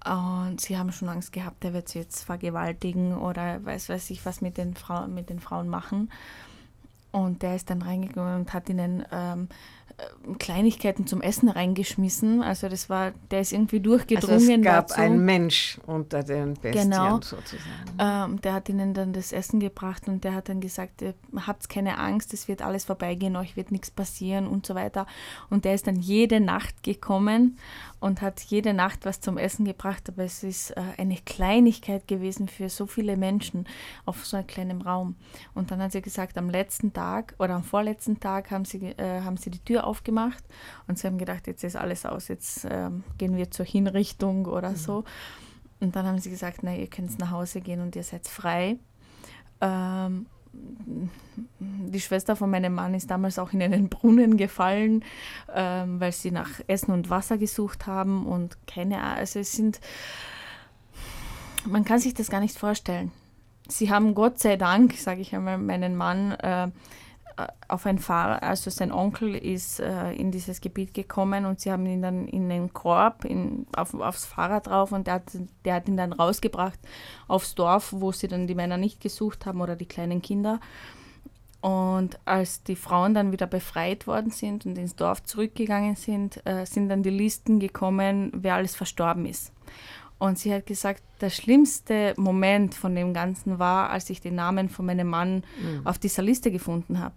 und sie haben schon Angst gehabt, der wird sie jetzt vergewaltigen oder weiß weiß ich was mit den, Frau, mit den Frauen machen. Und der ist dann reingegangen und hat ihnen ähm, äh, Kleinigkeiten zum Essen reingeschmissen. Also das war, der ist irgendwie durchgedrungen. Also es gab dazu. ein Mensch unter den Bestien genau. sozusagen. Ähm, der hat ihnen dann das Essen gebracht und der hat dann gesagt, habt keine Angst, es wird alles vorbeigehen, euch wird nichts passieren und so weiter. Und der ist dann jede Nacht gekommen und hat jede Nacht was zum Essen gebracht, aber es ist äh, eine Kleinigkeit gewesen für so viele Menschen auf so einem kleinen Raum. Und dann hat sie gesagt, am letzten Tag oder am vorletzten Tag haben sie, äh, haben sie die Tür aufgemacht und sie haben gedacht, jetzt ist alles aus, jetzt äh, gehen wir zur Hinrichtung oder mhm. so. Und dann haben sie gesagt, na, ihr könnt nach Hause gehen und ihr seid frei. Ähm, die Schwester von meinem Mann ist damals auch in einen Brunnen gefallen, ähm, weil sie nach Essen und Wasser gesucht haben und keine Ahnung, also es sind, man kann sich das gar nicht vorstellen. Sie haben Gott sei Dank, sage ich einmal, meinen Mann äh, auf ein Fahrer, also sein Onkel ist äh, in dieses Gebiet gekommen und sie haben ihn dann in den Korb in, auf, aufs Fahrrad drauf und der hat, der hat ihn dann rausgebracht aufs Dorf, wo sie dann die Männer nicht gesucht haben oder die kleinen Kinder. Und als die Frauen dann wieder befreit worden sind und ins Dorf zurückgegangen sind, äh, sind dann die Listen gekommen, wer alles verstorben ist. Und sie hat gesagt, der schlimmste Moment von dem Ganzen war, als ich den Namen von meinem Mann mhm. auf dieser Liste gefunden habe.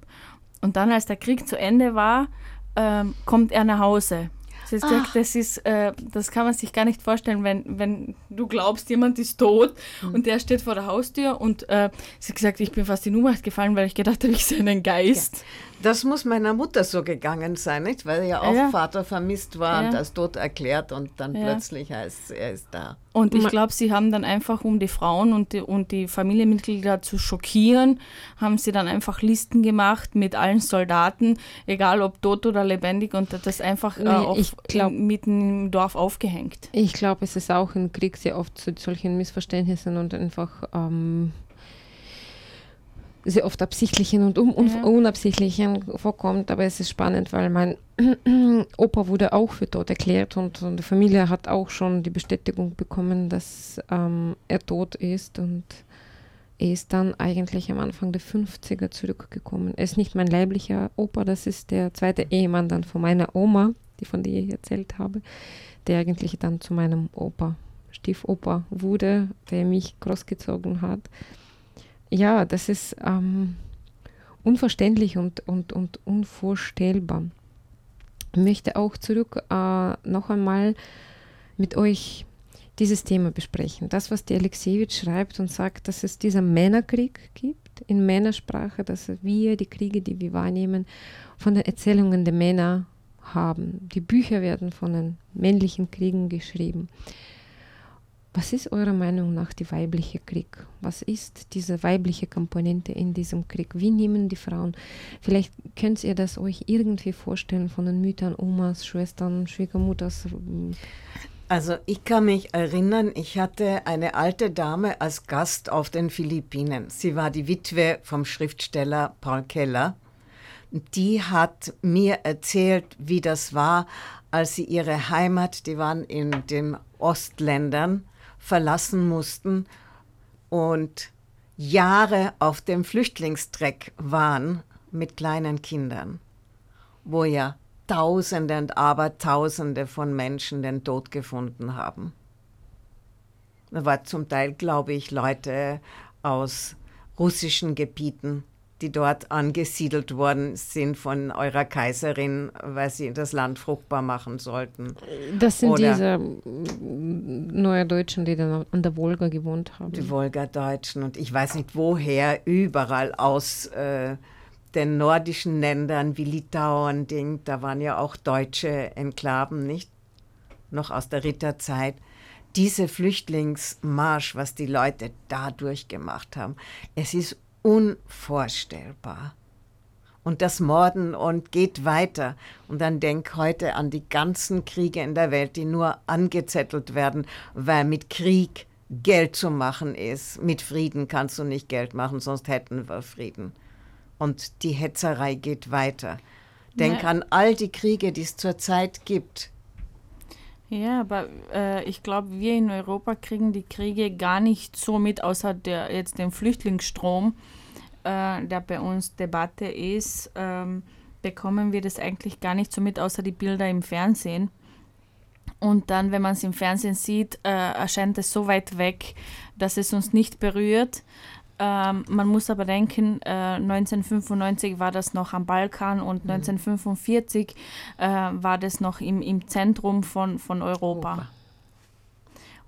Und dann, als der Krieg zu Ende war, ähm, kommt er nach Hause das, ist, das, ist, äh, das kann man sich gar nicht vorstellen, wenn, wenn du glaubst, jemand ist tot mhm. und der steht vor der Haustür und äh, sie hat gesagt, ich bin fast in Ohnmacht gefallen, weil ich gedacht habe, ich sehe einen Geist. Ja. Das muss meiner Mutter so gegangen sein, nicht? Weil ja auch ja. Vater vermisst war ja. und als tot erklärt und dann plötzlich heißt er ist da. Und ich glaube, sie haben dann einfach, um die Frauen und die, und die Familienmitglieder zu schockieren, haben sie dann einfach Listen gemacht mit allen Soldaten, egal ob tot oder lebendig, und das einfach äh, auf, ich glaub, mitten im Dorf aufgehängt. Ich glaube, es ist auch im Krieg sehr oft zu solchen Missverständnissen und einfach ähm, sehr oft absichtlichen und un ja. unabsichtlichen vorkommt. Aber es ist spannend, weil mein Opa wurde auch für tot erklärt und, und, die Familie hat auch schon die Bestätigung bekommen, dass ähm, er tot ist und er ist dann eigentlich am Anfang der 50er zurückgekommen. Er ist nicht mein leiblicher Opa, das ist der zweite Ehemann dann von meiner Oma, die von der ich erzählt habe, der eigentlich dann zu meinem Opa, Stiefopa wurde, der mich großgezogen hat ja, das ist ähm, unverständlich und, und, und unvorstellbar. Ich möchte auch zurück äh, noch einmal mit euch dieses Thema besprechen. Das, was die Alexejewitsch schreibt und sagt, dass es diesen Männerkrieg gibt, in Männersprache, dass wir die Kriege, die wir wahrnehmen, von den Erzählungen der Männer haben. Die Bücher werden von den männlichen Kriegen geschrieben. Was ist eurer Meinung nach die weibliche Krieg? Was ist diese weibliche Komponente in diesem Krieg? Wie nehmen die Frauen? Vielleicht könnt ihr das euch irgendwie vorstellen von den Müttern, Omas, Schwestern, Schwiegermutters. Also ich kann mich erinnern, ich hatte eine alte Dame als Gast auf den Philippinen. Sie war die Witwe vom Schriftsteller Paul Keller. Die hat mir erzählt, wie das war, als sie ihre Heimat, die waren in den Ostländern, verlassen mussten und Jahre auf dem Flüchtlingstreck waren mit kleinen Kindern, wo ja Tausende und Abertausende von Menschen den Tod gefunden haben. Da war zum Teil, glaube ich, Leute aus russischen Gebieten, die dort angesiedelt worden sind von eurer Kaiserin, weil sie das Land fruchtbar machen sollten. Das sind Oder diese neue Deutschen, die dann an der Wolga gewohnt haben. Die Wolga-Deutschen und ich weiß nicht woher, überall aus äh, den nordischen Ländern wie Litauen, Ding, da waren ja auch deutsche Enklaven, nicht? Noch aus der Ritterzeit. Diese Flüchtlingsmarsch, was die Leute da durchgemacht haben, es ist unvorstellbar. Und das Morden und geht weiter. Und dann denk heute an die ganzen Kriege in der Welt, die nur angezettelt werden, weil mit Krieg Geld zu machen ist. Mit Frieden kannst du nicht Geld machen, sonst hätten wir Frieden. Und die Hetzerei geht weiter. Denk ja. an all die Kriege, die es zurzeit gibt. Ja, aber äh, ich glaube, wir in Europa kriegen die Kriege gar nicht so mit, außer der, jetzt dem Flüchtlingsstrom, äh, der bei uns Debatte ist, ähm, bekommen wir das eigentlich gar nicht so mit, außer die Bilder im Fernsehen. Und dann, wenn man es im Fernsehen sieht, äh, erscheint es so weit weg, dass es uns nicht berührt. Ähm, man muss aber denken, äh, 1995 war das noch am Balkan und mhm. 1945 äh, war das noch im, im Zentrum von, von Europa. Europa.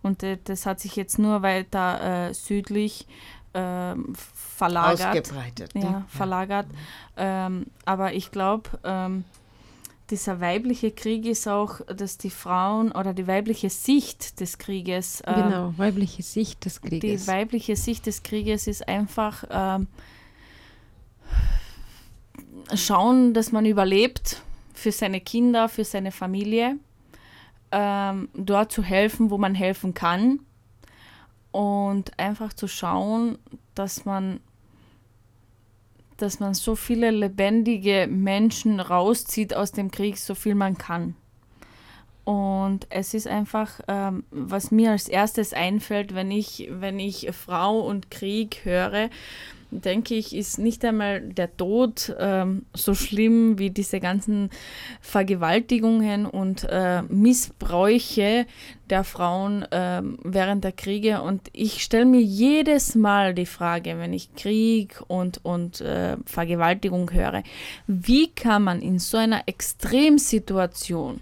Und äh, das hat sich jetzt nur weiter äh, südlich ähm, verlagert. Ausgebreitet. Ja, ne? verlagert. Ja. Ähm, aber ich glaube, ähm, dieser weibliche Krieg ist auch, dass die Frauen oder die weibliche Sicht des Krieges. Äh, genau, weibliche Sicht des Krieges. Die weibliche Sicht des Krieges ist einfach äh, schauen, dass man überlebt für seine Kinder, für seine Familie, äh, dort zu helfen, wo man helfen kann und einfach zu schauen, dass man dass man so viele lebendige Menschen rauszieht aus dem Krieg, so viel man kann. Und es ist einfach, ähm, was mir als erstes einfällt, wenn ich, wenn ich Frau und Krieg höre, denke ich, ist nicht einmal der Tod ähm, so schlimm wie diese ganzen Vergewaltigungen und äh, Missbräuche der Frauen äh, während der Kriege. Und ich stelle mir jedes Mal die Frage, wenn ich Krieg und, und äh, Vergewaltigung höre, wie kann man in so einer Extremsituation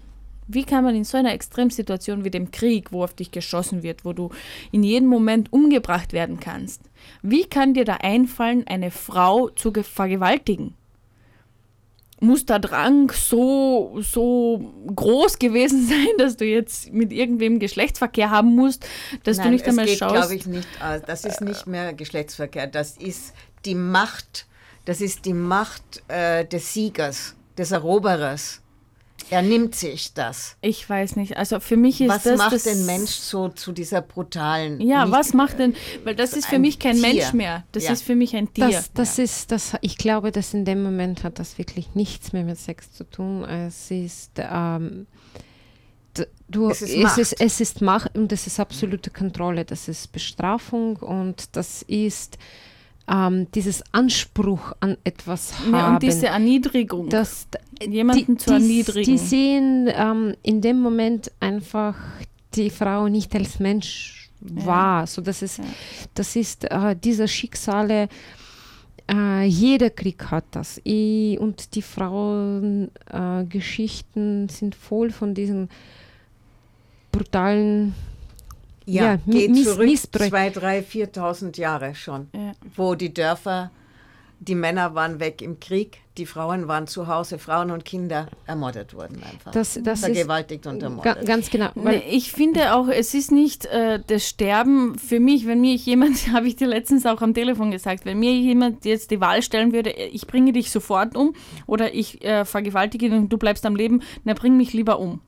wie kann man in so einer Extremsituation wie dem Krieg, wo auf dich geschossen wird, wo du in jedem Moment umgebracht werden kannst, wie kann dir da einfallen, eine Frau zu vergewaltigen? Muss der Drang so, so groß gewesen sein, dass du jetzt mit irgendwem Geschlechtsverkehr haben musst, dass Nein, du nicht einmal geht, schaust? glaube ich nicht. Das ist nicht mehr Geschlechtsverkehr. Das ist die Macht. Das ist die Macht äh, des Siegers, des Eroberers. Er nimmt sich das. Ich weiß nicht. Also für mich ist was das. Was macht das den Mensch so zu dieser brutalen? Ja, was macht denn? Weil das ist für mich kein Tier. Mensch mehr. Das ja. ist für mich ein Tier. Das, das ja. ist, das, ich glaube, dass in dem Moment hat das wirklich nichts mehr mit Sex zu tun. Es ist. Ähm, Du, es, ist es, ist, es ist Macht und es ist absolute Kontrolle, das ist Bestrafung und das ist ähm, dieses Anspruch an etwas haben. Ja, und diese Erniedrigung. Das, jemanden die, zu erniedrigen. Die sehen ähm, in dem Moment einfach die Frau nicht als Mensch ja. wahr. So, das ist, ja. das ist äh, diese Schicksale. Äh, jeder Krieg hat das. I, und die Frauengeschichten äh, sind voll von diesen brutalen ja, ja geht Miss, zurück Missbrauch. zwei, drei, 4.000 Jahre schon, ja. wo die Dörfer, die Männer waren weg im Krieg, die Frauen waren zu Hause, Frauen und Kinder ermordet wurden einfach. Das, das Vergewaltigt und ermordet. Ganz genau. Nee, ich finde auch, es ist nicht äh, das Sterben für mich, wenn mir jemand, habe ich dir letztens auch am Telefon gesagt, wenn mir jemand jetzt die Wahl stellen würde, ich bringe dich sofort um oder ich äh, vergewaltige dich und du bleibst am Leben, dann bring mich lieber um.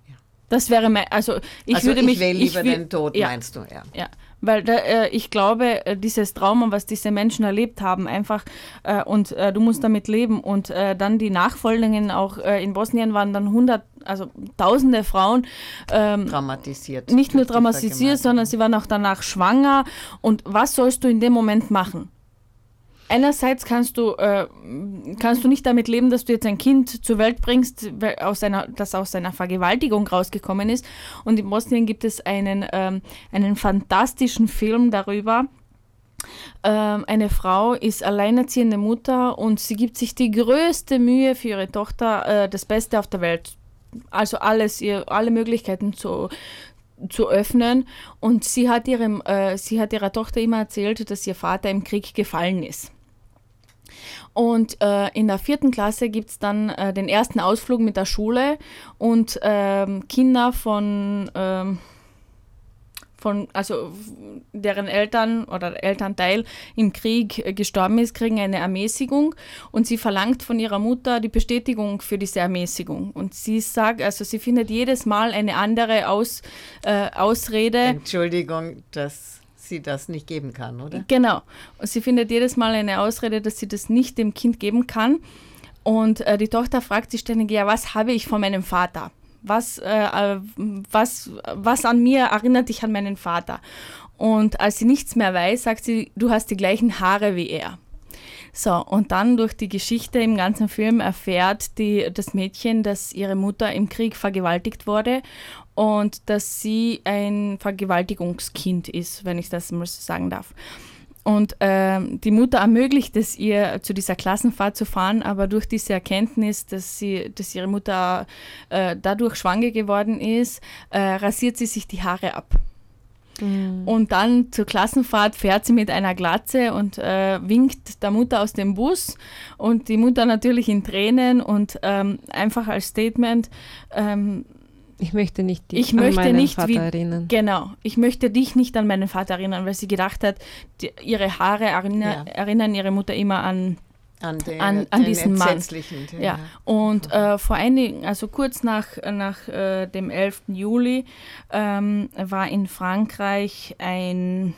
Das wäre mein, also ich also würde ich mich. Will lieber ich will, den Tod, ja, meinst du, ja. Ja, weil da, äh, ich glaube, äh, dieses Trauma, was diese Menschen erlebt haben, einfach äh, und äh, du musst damit leben und äh, dann die Nachfolgungen auch äh, in Bosnien waren dann hundert, also tausende Frauen ähm, traumatisiert. Nicht nur traumatisiert, sondern sie waren auch danach schwanger und was sollst du in dem Moment machen? Einerseits kannst du, äh, kannst du nicht damit leben, dass du jetzt ein Kind zur Welt bringst, aus einer, das aus einer Vergewaltigung rausgekommen ist. Und in Bosnien gibt es einen, ähm, einen fantastischen Film darüber. Ähm, eine Frau ist alleinerziehende Mutter und sie gibt sich die größte Mühe für ihre Tochter, äh, das Beste auf der Welt. Also alles, alle Möglichkeiten zu, zu öffnen. Und sie hat, ihrem, äh, sie hat ihrer Tochter immer erzählt, dass ihr Vater im Krieg gefallen ist. Und äh, in der vierten Klasse gibt es dann äh, den ersten Ausflug mit der Schule und ähm, Kinder von, ähm, von, also deren Eltern oder Elternteil im Krieg äh, gestorben ist, kriegen eine Ermäßigung und sie verlangt von ihrer Mutter die Bestätigung für diese Ermäßigung. Und sie sagt, also sie findet jedes Mal eine andere Aus, äh, Ausrede. Entschuldigung, das sie das nicht geben kann, oder? Genau. Und sie findet jedes Mal eine Ausrede, dass sie das nicht dem Kind geben kann. Und äh, die Tochter fragt sich ständig, ja, was habe ich von meinem Vater? Was, äh, äh, was, was an mir erinnert dich an meinen Vater? Und als sie nichts mehr weiß, sagt sie, du hast die gleichen Haare wie er. So, und dann durch die Geschichte im ganzen Film erfährt die, das Mädchen, dass ihre Mutter im Krieg vergewaltigt wurde und dass sie ein Vergewaltigungskind ist, wenn ich das mal so sagen darf. Und äh, die Mutter ermöglicht es ihr, zu dieser Klassenfahrt zu fahren, aber durch diese Erkenntnis, dass, sie, dass ihre Mutter äh, dadurch schwanger geworden ist, äh, rasiert sie sich die Haare ab. Mhm. Und dann zur Klassenfahrt fährt sie mit einer Glatze und äh, winkt der Mutter aus dem Bus und die Mutter natürlich in Tränen und ähm, einfach als Statement, ähm, ich möchte nicht dich ich an meinen nicht Vater wie, erinnern. Genau, ich möchte dich nicht an meinen Vater erinnern, weil sie gedacht hat, die, ihre Haare erinner, ja. erinnern ihre Mutter immer an an, den, an, an diesen Mann. Ja. ja. Und äh, vor einigen, also kurz nach, nach äh, dem 11. Juli ähm, war in Frankreich ein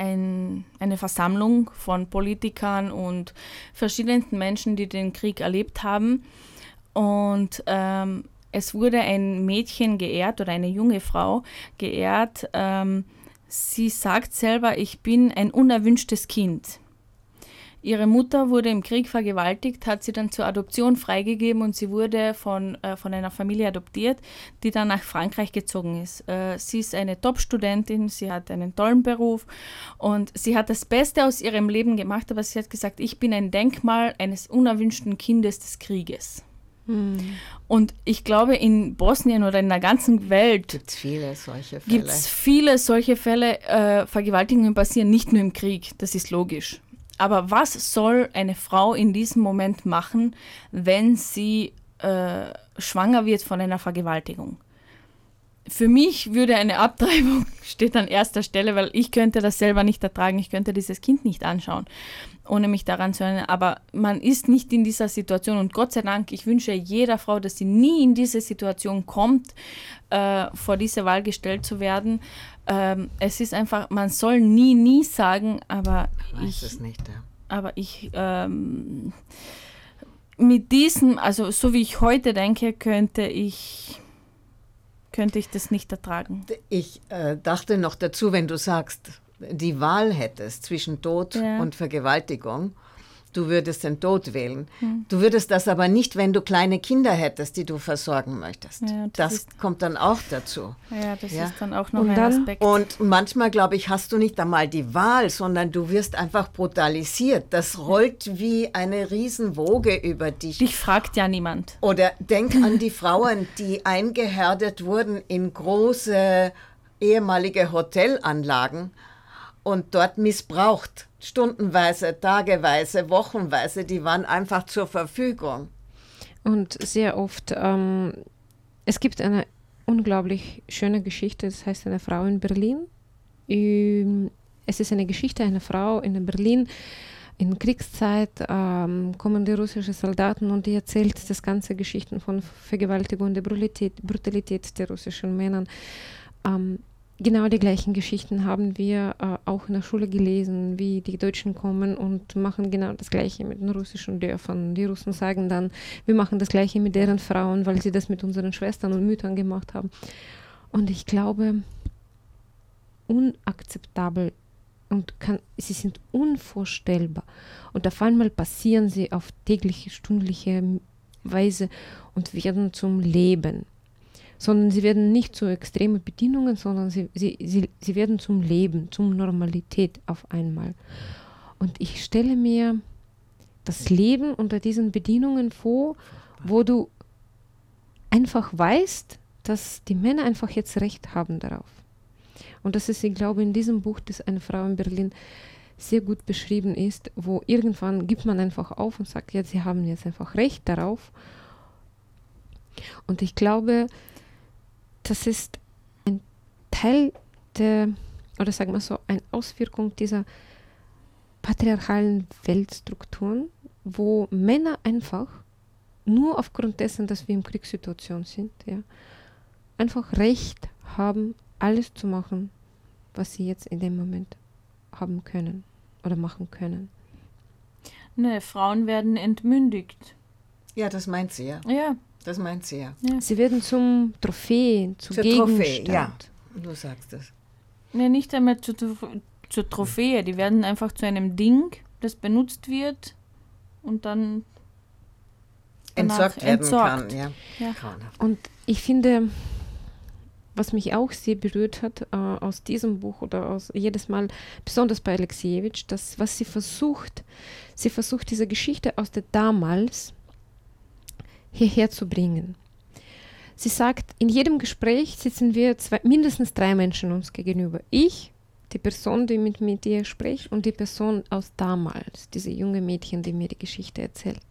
ein, eine Versammlung von Politikern und verschiedensten Menschen, die den Krieg erlebt haben. Und ähm, es wurde ein Mädchen geehrt oder eine junge Frau geehrt. Ähm, sie sagt selber, ich bin ein unerwünschtes Kind. Ihre Mutter wurde im Krieg vergewaltigt, hat sie dann zur Adoption freigegeben und sie wurde von, äh, von einer Familie adoptiert, die dann nach Frankreich gezogen ist. Äh, sie ist eine Top-Studentin, sie hat einen tollen Beruf und sie hat das Beste aus ihrem Leben gemacht, aber sie hat gesagt, ich bin ein Denkmal eines unerwünschten Kindes des Krieges. Hm. Und ich glaube, in Bosnien oder in der ganzen Welt gibt es viele solche Fälle. Gibt viele solche Fälle. Äh, Vergewaltigungen passieren nicht nur im Krieg, das ist logisch. Aber was soll eine Frau in diesem Moment machen, wenn sie äh, schwanger wird von einer Vergewaltigung? Für mich würde eine Abtreibung steht an erster Stelle, weil ich könnte das selber nicht ertragen, ich könnte dieses Kind nicht anschauen, ohne mich daran zu erinnern. Aber man ist nicht in dieser Situation und Gott sei Dank, ich wünsche jeder Frau, dass sie nie in diese Situation kommt, äh, vor diese Wahl gestellt zu werden, ähm, es ist einfach, man soll nie, nie sagen, aber ich, es nicht, ja. aber ich ähm, mit diesem, also so wie ich heute denke, könnte ich könnte ich das nicht ertragen. Ich äh, dachte noch dazu, wenn du sagst, die Wahl hättest zwischen Tod ja. und Vergewaltigung, du würdest den Tod wählen. Hm. Du würdest das aber nicht, wenn du kleine Kinder hättest, die du versorgen möchtest. Ja, das, das kommt dann auch dazu. Ja, das ja. ist dann auch noch und ein dann, Aspekt. Und manchmal, glaube ich, hast du nicht einmal die Wahl, sondern du wirst einfach brutalisiert. Das rollt wie eine Riesenwoge über dich. Dich fragt ja niemand. Oder denk an die Frauen, die eingehärdet wurden in große ehemalige Hotelanlagen und dort missbraucht stundenweise, tageweise, wochenweise, die waren einfach zur Verfügung. Und sehr oft, ähm, es gibt eine unglaublich schöne Geschichte, das heißt eine Frau in Berlin. Ähm, es ist eine Geschichte einer Frau in Berlin. In Kriegszeit ähm, kommen die russischen Soldaten und die erzählt das ganze Geschichten von Vergewaltigung und der Brutalität, Brutalität der russischen Männer. Ähm, genau die gleichen Geschichten haben wir äh, auch in der Schule gelesen, wie die Deutschen kommen und machen genau das Gleiche mit den russischen Dörfern. Die Russen sagen dann, wir machen das Gleiche mit deren Frauen, weil sie das mit unseren Schwestern und Müttern gemacht haben. Und ich glaube, unakzeptabel und kann, sie sind unvorstellbar. Und auf einmal passieren sie auf tägliche, stündliche Weise und werden zum Leben sondern sie werden nicht zu extremen Bedingungen, sondern sie, sie, sie, sie werden zum Leben, zum Normalität auf einmal. Und ich stelle mir das Leben unter diesen Bedingungen vor, wo du einfach weißt, dass die Männer einfach jetzt Recht haben darauf. Und das ist, ich glaube, in diesem Buch, das eine Frau in Berlin sehr gut beschrieben ist, wo irgendwann gibt man einfach auf und sagt, ja, sie haben jetzt einfach Recht darauf. Und ich glaube, das ist ein Teil der, oder sagen wir so, eine Auswirkung dieser patriarchalen Weltstrukturen, wo Männer einfach nur aufgrund dessen, dass wir in Kriegssituation sind, ja, einfach Recht haben, alles zu machen, was sie jetzt in dem Moment haben können oder machen können. Ne, Frauen werden entmündigt. Ja, das meint sie, ja. Ja, das meint sie ja. ja. Sie werden zum Trophäe, zu zur Gegenstand. Trophäe, ja. Du sagst es. Nee, nicht einmal zur, zur Trophäe. Die werden einfach zu einem Ding, das benutzt wird und dann entsorgt werden entsorgt. kann. Ja. ja. Und ich finde, was mich auch sehr berührt hat äh, aus diesem Buch oder aus jedes Mal, besonders bei Alexejewitsch, das, was sie versucht, sie versucht diese Geschichte aus der damals hierher zu bringen. Sie sagt, in jedem Gespräch sitzen wir zwei, mindestens drei Menschen uns gegenüber. Ich, die Person, die mit, mit dir spricht, und die Person aus damals, diese junge Mädchen, die mir die Geschichte erzählt.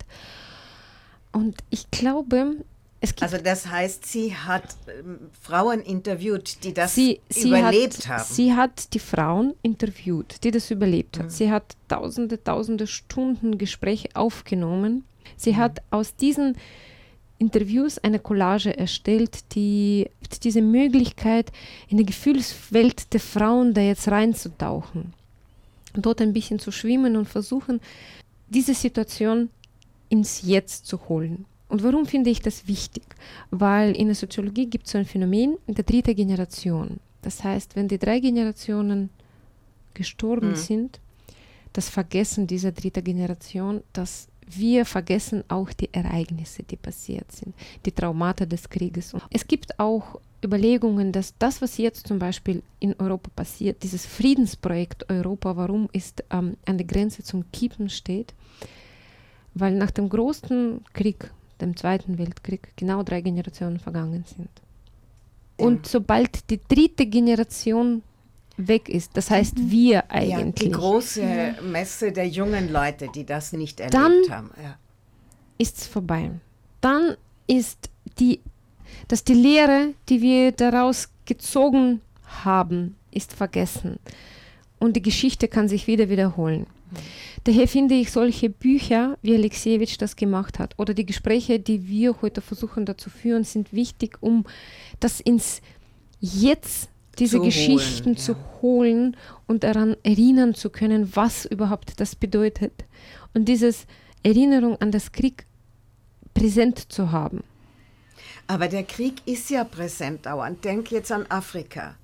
Und ich glaube, es gibt. Also, das heißt, sie hat ähm, Frauen interviewt, die das sie, sie überlebt hat, haben. Sie hat die Frauen interviewt, die das überlebt mhm. hat. Sie hat tausende, tausende Stunden Gespräche aufgenommen. Sie hat aus diesen Interviews eine Collage erstellt, die diese Möglichkeit, in die Gefühlswelt der Frauen da jetzt reinzutauchen. dort ein bisschen zu schwimmen und versuchen, diese Situation ins Jetzt zu holen. Und warum finde ich das wichtig? Weil in der Soziologie gibt es so ein Phänomen der dritten Generation. Das heißt, wenn die drei Generationen gestorben mhm. sind, das Vergessen dieser dritten Generation, dass wir vergessen auch die Ereignisse, die passiert sind, die Traumata des Krieges. Es gibt auch Überlegungen, dass das, was jetzt zum Beispiel in Europa passiert, dieses Friedensprojekt Europa, warum ist ähm, an der Grenze zum Kippen steht, weil nach dem großen Krieg, dem Zweiten Weltkrieg, genau drei Generationen vergangen sind. Und sobald die dritte Generation weg ist. Das heißt, mhm. wir eigentlich. Ja, die große Messe der jungen Leute, die das nicht erlebt dann haben. Ja. ist es vorbei. Dann ist die, dass die Lehre, die wir daraus gezogen haben, ist vergessen. Und die Geschichte kann sich wieder wiederholen. Mhm. Daher finde ich solche Bücher, wie Alexejewitsch das gemacht hat, oder die Gespräche, die wir heute versuchen dazu führen, sind wichtig, um das ins Jetzt diese zu Geschichten holen, zu holen und daran erinnern zu können, was überhaupt das bedeutet. Und dieses Erinnerung an das Krieg präsent zu haben. Aber der Krieg ist ja präsent dauernd. Denk jetzt an Afrika.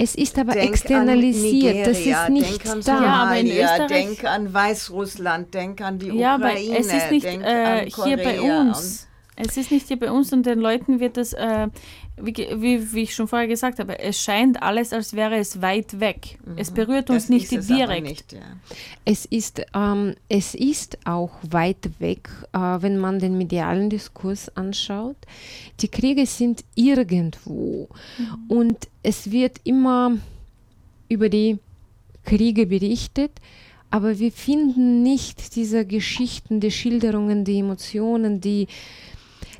Es ist aber denk externalisiert, Nigeria, das ist nicht denk an da. Somalia, ja, denk an Weißrussland, denk an die ja, Ukraine, aber es ist nicht äh, hier bei uns. Es ist nicht hier bei uns und den Leuten wird das äh, wie, wie, wie, ich schon vorher gesagt habe, es scheint alles, als wäre es weit weg. Mhm. Es berührt uns das nicht direkt. Nicht, ja. es, ist, ähm, es ist auch weit weg, äh, wenn man den medialen Diskurs anschaut. Die Kriege sind irgendwo mhm. und es wird immer über die Kriege berichtet, aber wir finden nicht diese Geschichten, die Schilderungen, die Emotionen, die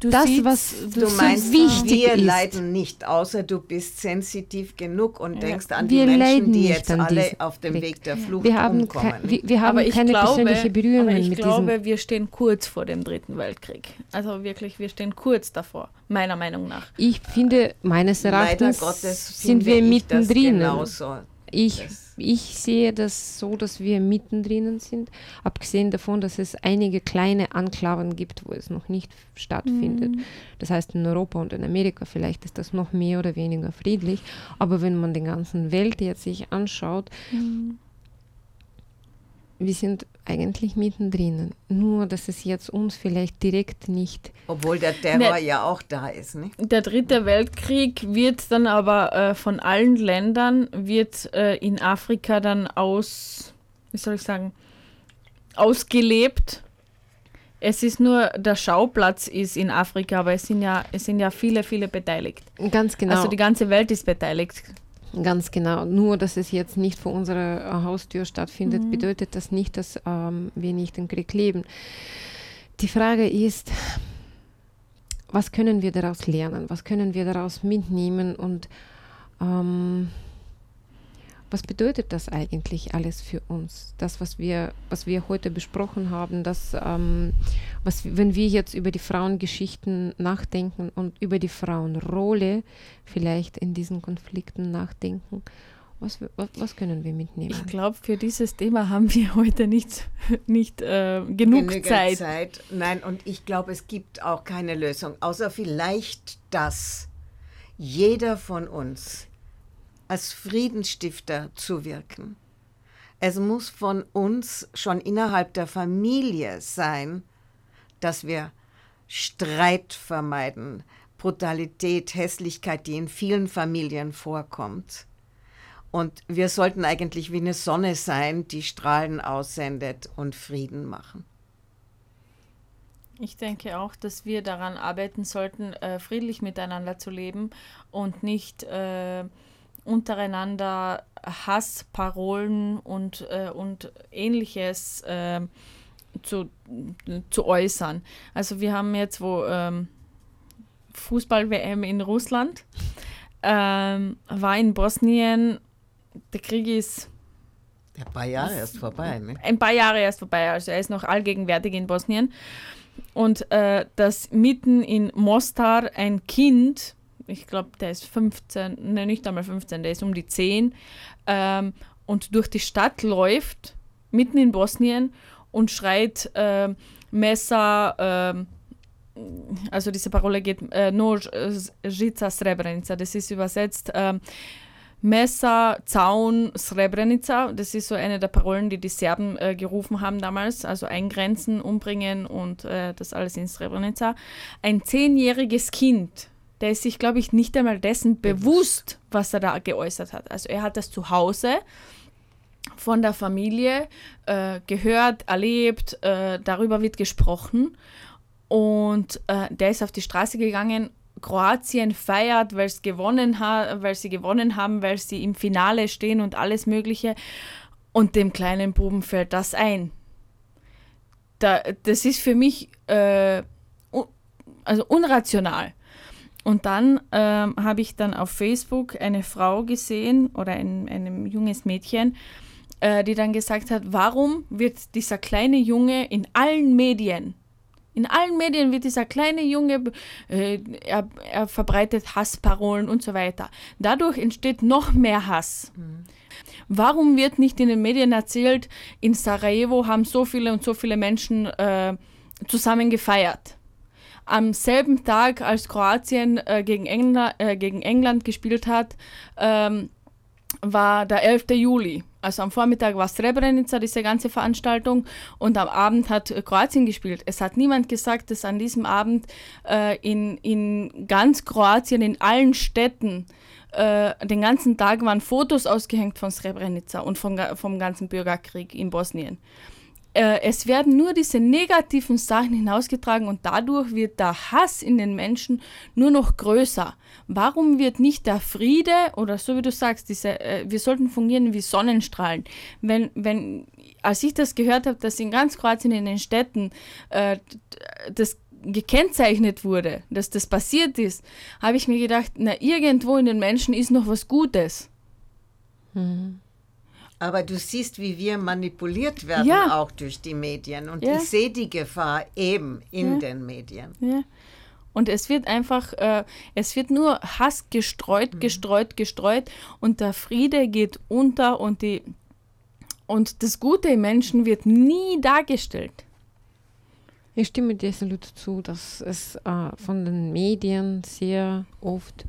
Du das, siehst, was du so meinst, wichtig wir ist. leiden nicht, außer du bist sensitiv genug und ja. denkst an wir die Menschen, die jetzt alle auf dem Weg, Weg der Flucht wir haben umkommen. wir, wir, haben keine glaube, persönliche Berührung ich mit glaube, diesem. wir stehen kurz vor dem Dritten Weltkrieg. Also wirklich, wir stehen kurz davor, meiner Meinung nach. Ich finde, meines Erachtens sind wir mittendrin. Genauso. Ich, ich sehe das so, dass wir mittendrin sind, abgesehen davon, dass es einige kleine Anklaven gibt, wo es noch nicht stattfindet. Mhm. Das heißt, in Europa und in Amerika vielleicht ist das noch mehr oder weniger friedlich, aber wenn man die ganze Welt jetzt sich anschaut, mhm wir sind eigentlich mittendrin. Nur, dass es jetzt uns vielleicht direkt nicht. Obwohl der Terror ne, ja auch da ist, nicht? Der dritte Weltkrieg wird dann aber äh, von allen Ländern, wird äh, in Afrika dann aus, wie soll ich sagen, ausgelebt. Es ist nur, der Schauplatz ist in Afrika, aber es sind ja, es sind ja viele, viele beteiligt. Ganz genau. Also die ganze Welt ist beteiligt. Ganz genau. Nur, dass es jetzt nicht vor unserer äh, Haustür stattfindet, mhm. bedeutet das nicht, dass ähm, wir nicht im Krieg leben. Die Frage ist, was können wir daraus lernen? Was können wir daraus mitnehmen? Und ähm, was bedeutet das eigentlich alles für uns? Das, was wir, was wir heute besprochen haben, das, ähm, was, wenn wir jetzt über die Frauengeschichten nachdenken und über die Frauenrolle vielleicht in diesen Konflikten nachdenken, was, was, was können wir mitnehmen? Ich glaube, für dieses Thema haben wir heute nicht, nicht äh, genug Zeit. Zeit. Nein, und ich glaube, es gibt auch keine Lösung, außer vielleicht das. Jeder von uns als Friedensstifter zu wirken. Es muss von uns schon innerhalb der Familie sein, dass wir Streit vermeiden, Brutalität, Hässlichkeit, die in vielen Familien vorkommt. Und wir sollten eigentlich wie eine Sonne sein, die Strahlen aussendet und Frieden machen. Ich denke auch, dass wir daran arbeiten sollten, äh, friedlich miteinander zu leben und nicht äh, untereinander Hassparolen und, äh, und ähnliches äh, zu, zu äußern. Also wir haben jetzt wo ähm, Fußball-WM in Russland, ähm, war in Bosnien, der Krieg ist ein paar Jahre erst vorbei. Ne? Ein paar Jahre erst vorbei, also er ist noch allgegenwärtig in Bosnien. Und äh, dass mitten in Mostar ein Kind ich glaube, der ist 15, ne, nicht einmal 15, der ist um die 10, ähm, und durch die Stadt läuft, mitten in Bosnien, und schreit äh, Messer, äh, also diese Parole geht, äh, no Žica Srebrenica, das ist übersetzt äh, Messer, Zaun, Srebrenica, das ist so eine der Parolen, die die Serben äh, gerufen haben damals, also eingrenzen, umbringen und äh, das alles in Srebrenica. Ein zehnjähriges Kind, der ist sich, glaube ich, nicht einmal dessen bewusst, was er da geäußert hat. Also er hat das zu Hause von der Familie äh, gehört, erlebt, äh, darüber wird gesprochen. Und äh, der ist auf die Straße gegangen. Kroatien feiert, weil gewonnen weil sie gewonnen haben, weil sie im Finale stehen und alles Mögliche. Und dem kleinen Buben fällt das ein. Da, das ist für mich äh, also unrational. Und dann ähm, habe ich dann auf Facebook eine Frau gesehen oder ein, ein junges Mädchen, äh, die dann gesagt hat, warum wird dieser kleine Junge in allen Medien, in allen Medien wird dieser kleine Junge, äh, er, er, verbreitet Hassparolen und so weiter. Dadurch entsteht noch mehr Hass. Mhm. Warum wird nicht in den Medien erzählt, in Sarajevo haben so viele und so viele Menschen äh, zusammen gefeiert? Am selben Tag, als Kroatien äh, gegen, Engla äh, gegen, England gespielt hat, ähm, war der 11. Juli. Also am Vormittag war Srebrenica, diese ganze Veranstaltung, und am Abend hat Kroatien gespielt. Es hat niemand gesagt, dass an diesem Abend äh, in, in ganz Kroatien, in allen Städten, äh, den ganzen Tag waren Fotos ausgehängt von Srebrenica und vom, vom ganzen Bürgerkrieg in Bosnien äh, es werden nur diese negativen Sachen hinausgetragen und dadurch wird der Hass in den Menschen nur noch größer. Warum wird nicht der Friede oder so wie du sagst, diese, äh, wir sollten fungieren wie Sonnenstrahlen? Wenn, wenn, als ich das gehört habe, dass in ganz Kroatien in den Städten äh, das gekennzeichnet wurde, dass das passiert ist, habe ich mir gedacht, na irgendwo in den Menschen ist noch was Gutes. Mhm. Aber du siehst, wie wir manipuliert werden, ja. auch durch die Medien. Und ja. ich sehe die Gefahr eben in ja. den Medien. Ja. Und es wird einfach, äh, es wird nur Hass gestreut, mhm. gestreut, gestreut und der Friede geht unter und, die, und das Gute im Menschen wird nie dargestellt. Ich stimme dir absolut zu, dass es äh, von den Medien sehr oft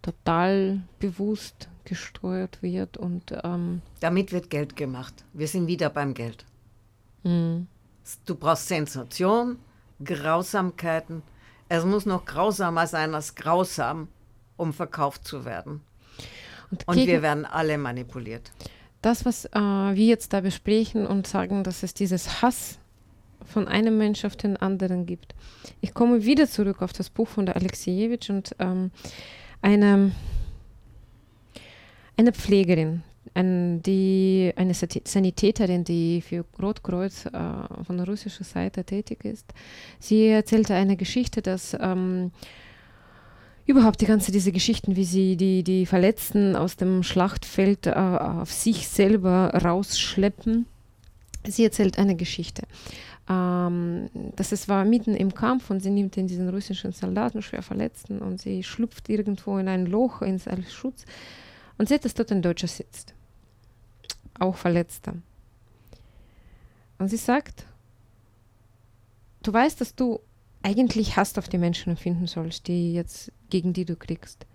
total bewusst gesteuert wird und ähm damit wird Geld gemacht. Wir sind wieder beim Geld. Mhm. Du brauchst Sensation, Grausamkeiten. Es muss noch grausamer sein als grausam, um verkauft zu werden. Und, und wir werden alle manipuliert. Das, was äh, wir jetzt da besprechen und sagen, dass es dieses Hass von einem Mensch auf den anderen gibt. Ich komme wieder zurück auf das Buch von der Alexejewitsch und ähm, eine eine Pflegerin, ein, die, eine Sanitäterin, die für Rotkreuz äh, von der russischen Seite tätig ist. Sie erzählte eine Geschichte, dass ähm, überhaupt die ganze diese Geschichten, wie sie die, die Verletzten aus dem Schlachtfeld äh, auf sich selber rausschleppen. Sie erzählt eine Geschichte. Ähm, dass es war mitten im Kampf und sie nimmt diesen russischen Soldaten schwer Verletzten und sie schlüpft irgendwo in ein Loch ins Schutz und sieht, dass dort ein Deutscher sitzt. Auch Verletzter. Und sie sagt, du weißt, dass du eigentlich Hass auf die Menschen empfinden sollst, die jetzt, gegen die du kriegst.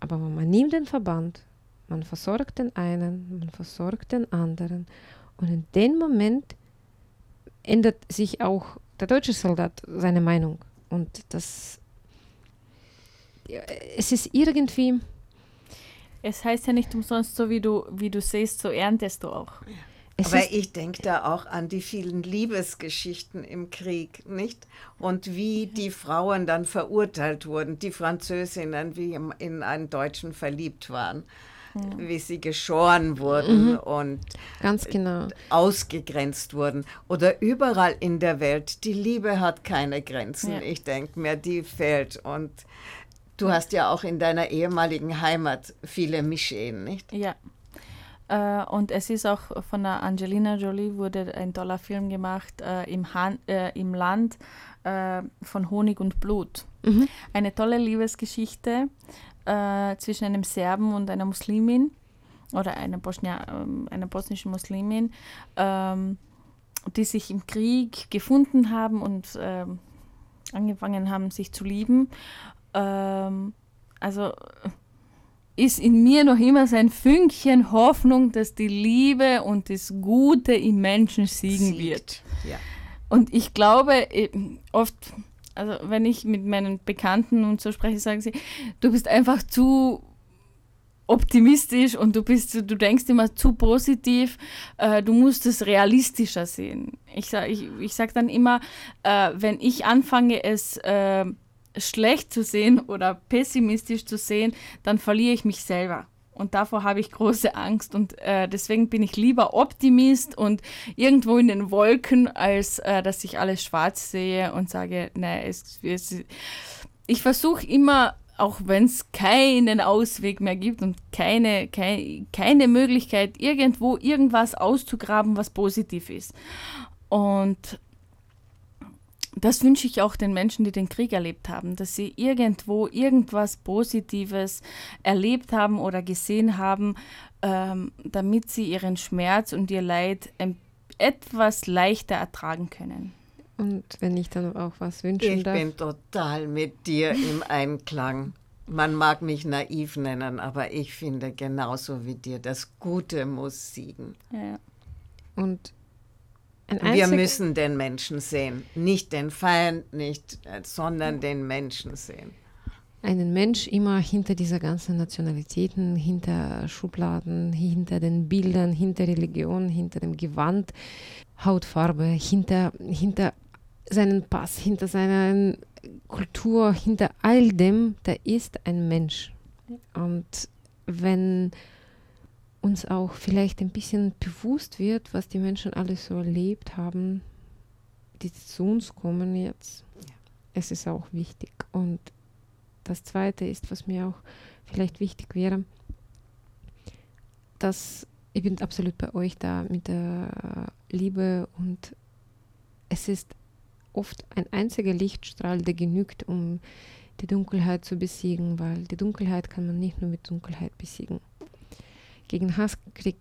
Aber man nimmt den Verband, man versorgt den einen, man versorgt den anderen. Und in dem Moment ändert sich auch der deutsche Soldat seine Meinung. Und das, es ist irgendwie, es heißt ja nicht umsonst, so wie du, wie du siehst, so erntest du auch. Es Aber ich denke da auch an die vielen Liebesgeschichten im Krieg, nicht? Und wie die Frauen dann verurteilt wurden, die Französinnen, wie in einen Deutschen verliebt waren, ja. wie sie geschoren wurden mhm. und Ganz genau. ausgegrenzt wurden. Oder überall in der Welt, die Liebe hat keine Grenzen, ja. ich denke mir, die fehlt. Und Du hast ja auch in deiner ehemaligen Heimat viele Mischehen, nicht? Ja. Äh, und es ist auch von der Angelina Jolie wurde ein toller Film gemacht äh, im, Han äh, im Land äh, von Honig und Blut. Mhm. Eine tolle Liebesgeschichte äh, zwischen einem Serben und einer Muslimin. oder eine, Bosnia, ähm, eine bosnische Muslimin, ähm, die sich im Krieg gefunden haben und ähm, angefangen haben, sich zu lieben. Ähm, also ist in mir noch immer so ein Fünkchen Hoffnung, dass die Liebe und das Gute im Menschen siegen Siegt. wird. Ja. Und ich glaube, oft, also wenn ich mit meinen Bekannten und so spreche, sagen sie, du bist einfach zu optimistisch und du bist, du denkst immer zu positiv, äh, du musst es realistischer sehen. Ich sage ich, ich sag dann immer, äh, wenn ich anfange, es äh, schlecht zu sehen oder pessimistisch zu sehen, dann verliere ich mich selber. Und davor habe ich große Angst. Und äh, deswegen bin ich lieber Optimist und irgendwo in den Wolken, als äh, dass ich alles schwarz sehe und sage, nein, es, es, ich versuche immer, auch wenn es keinen Ausweg mehr gibt und keine, keine, keine Möglichkeit, irgendwo irgendwas auszugraben, was positiv ist. Und das wünsche ich auch den Menschen, die den Krieg erlebt haben, dass sie irgendwo irgendwas Positives erlebt haben oder gesehen haben, ähm, damit sie ihren Schmerz und ihr Leid etwas leichter ertragen können. Und wenn ich dann auch was wünschen ich darf. Ich bin total mit dir im Einklang. Man mag mich naiv nennen, aber ich finde genauso wie dir, das Gute muss siegen. Ja. Und wir müssen den Menschen sehen, nicht den Feind, nicht, äh, sondern den Menschen sehen. Einen Mensch immer hinter dieser ganzen Nationalitäten, hinter Schubladen, hinter den Bildern, hinter Religion, hinter dem Gewand, Hautfarbe, hinter, hinter seinen Pass, hinter seiner Kultur, hinter all dem, da ist ein Mensch. Und wenn uns auch vielleicht ein bisschen bewusst wird, was die Menschen alles so erlebt haben, die zu uns kommen jetzt. Ja. Es ist auch wichtig. Und das Zweite ist, was mir auch vielleicht wichtig wäre, dass ich bin absolut bei euch da mit der Liebe und es ist oft ein einziger Lichtstrahl, der genügt, um die Dunkelheit zu besiegen, weil die Dunkelheit kann man nicht nur mit Dunkelheit besiegen. Gegen Hass krieg,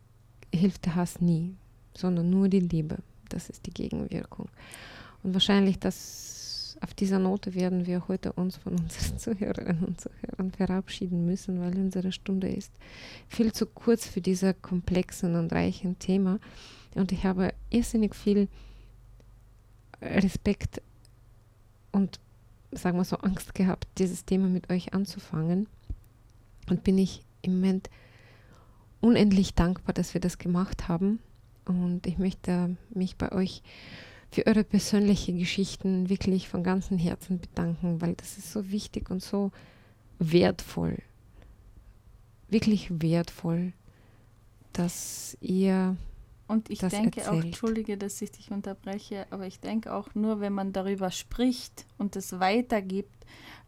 hilft der Hass nie, sondern nur die Liebe. Das ist die Gegenwirkung. Und wahrscheinlich das, auf dieser Note werden wir heute uns von unseren Zuhörerinnen und Zuhörern verabschieden müssen, weil unsere Stunde ist viel zu kurz für dieses komplexen und reichen Thema. Und ich habe irrsinnig viel Respekt und sagen wir so Angst gehabt, dieses Thema mit euch anzufangen. Und bin ich im Moment unendlich dankbar, dass wir das gemacht haben. Und ich möchte mich bei euch für eure persönlichen Geschichten wirklich von ganzem Herzen bedanken, weil das ist so wichtig und so wertvoll. Wirklich wertvoll, dass ihr. Und ich das denke erzählt. auch, entschuldige, dass ich dich unterbreche, aber ich denke auch nur, wenn man darüber spricht und es weitergibt,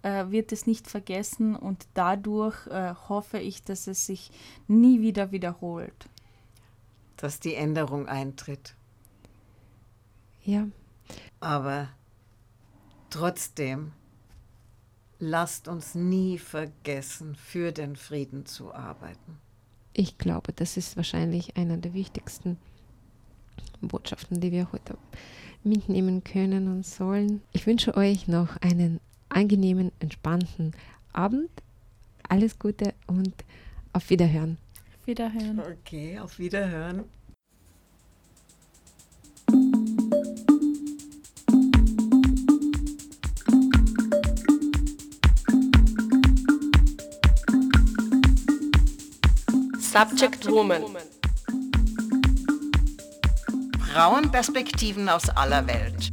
wird es nicht vergessen und dadurch äh, hoffe ich, dass es sich nie wieder wiederholt. Dass die Änderung eintritt. Ja. Aber trotzdem, lasst uns nie vergessen, für den Frieden zu arbeiten. Ich glaube, das ist wahrscheinlich einer der wichtigsten Botschaften, die wir heute mitnehmen können und sollen. Ich wünsche euch noch einen angenehmen, entspannten Abend. Alles Gute und auf Wiederhören. Auf Wiederhören. Okay, auf Wiederhören. Subject Woman. Frauenperspektiven aus aller Welt.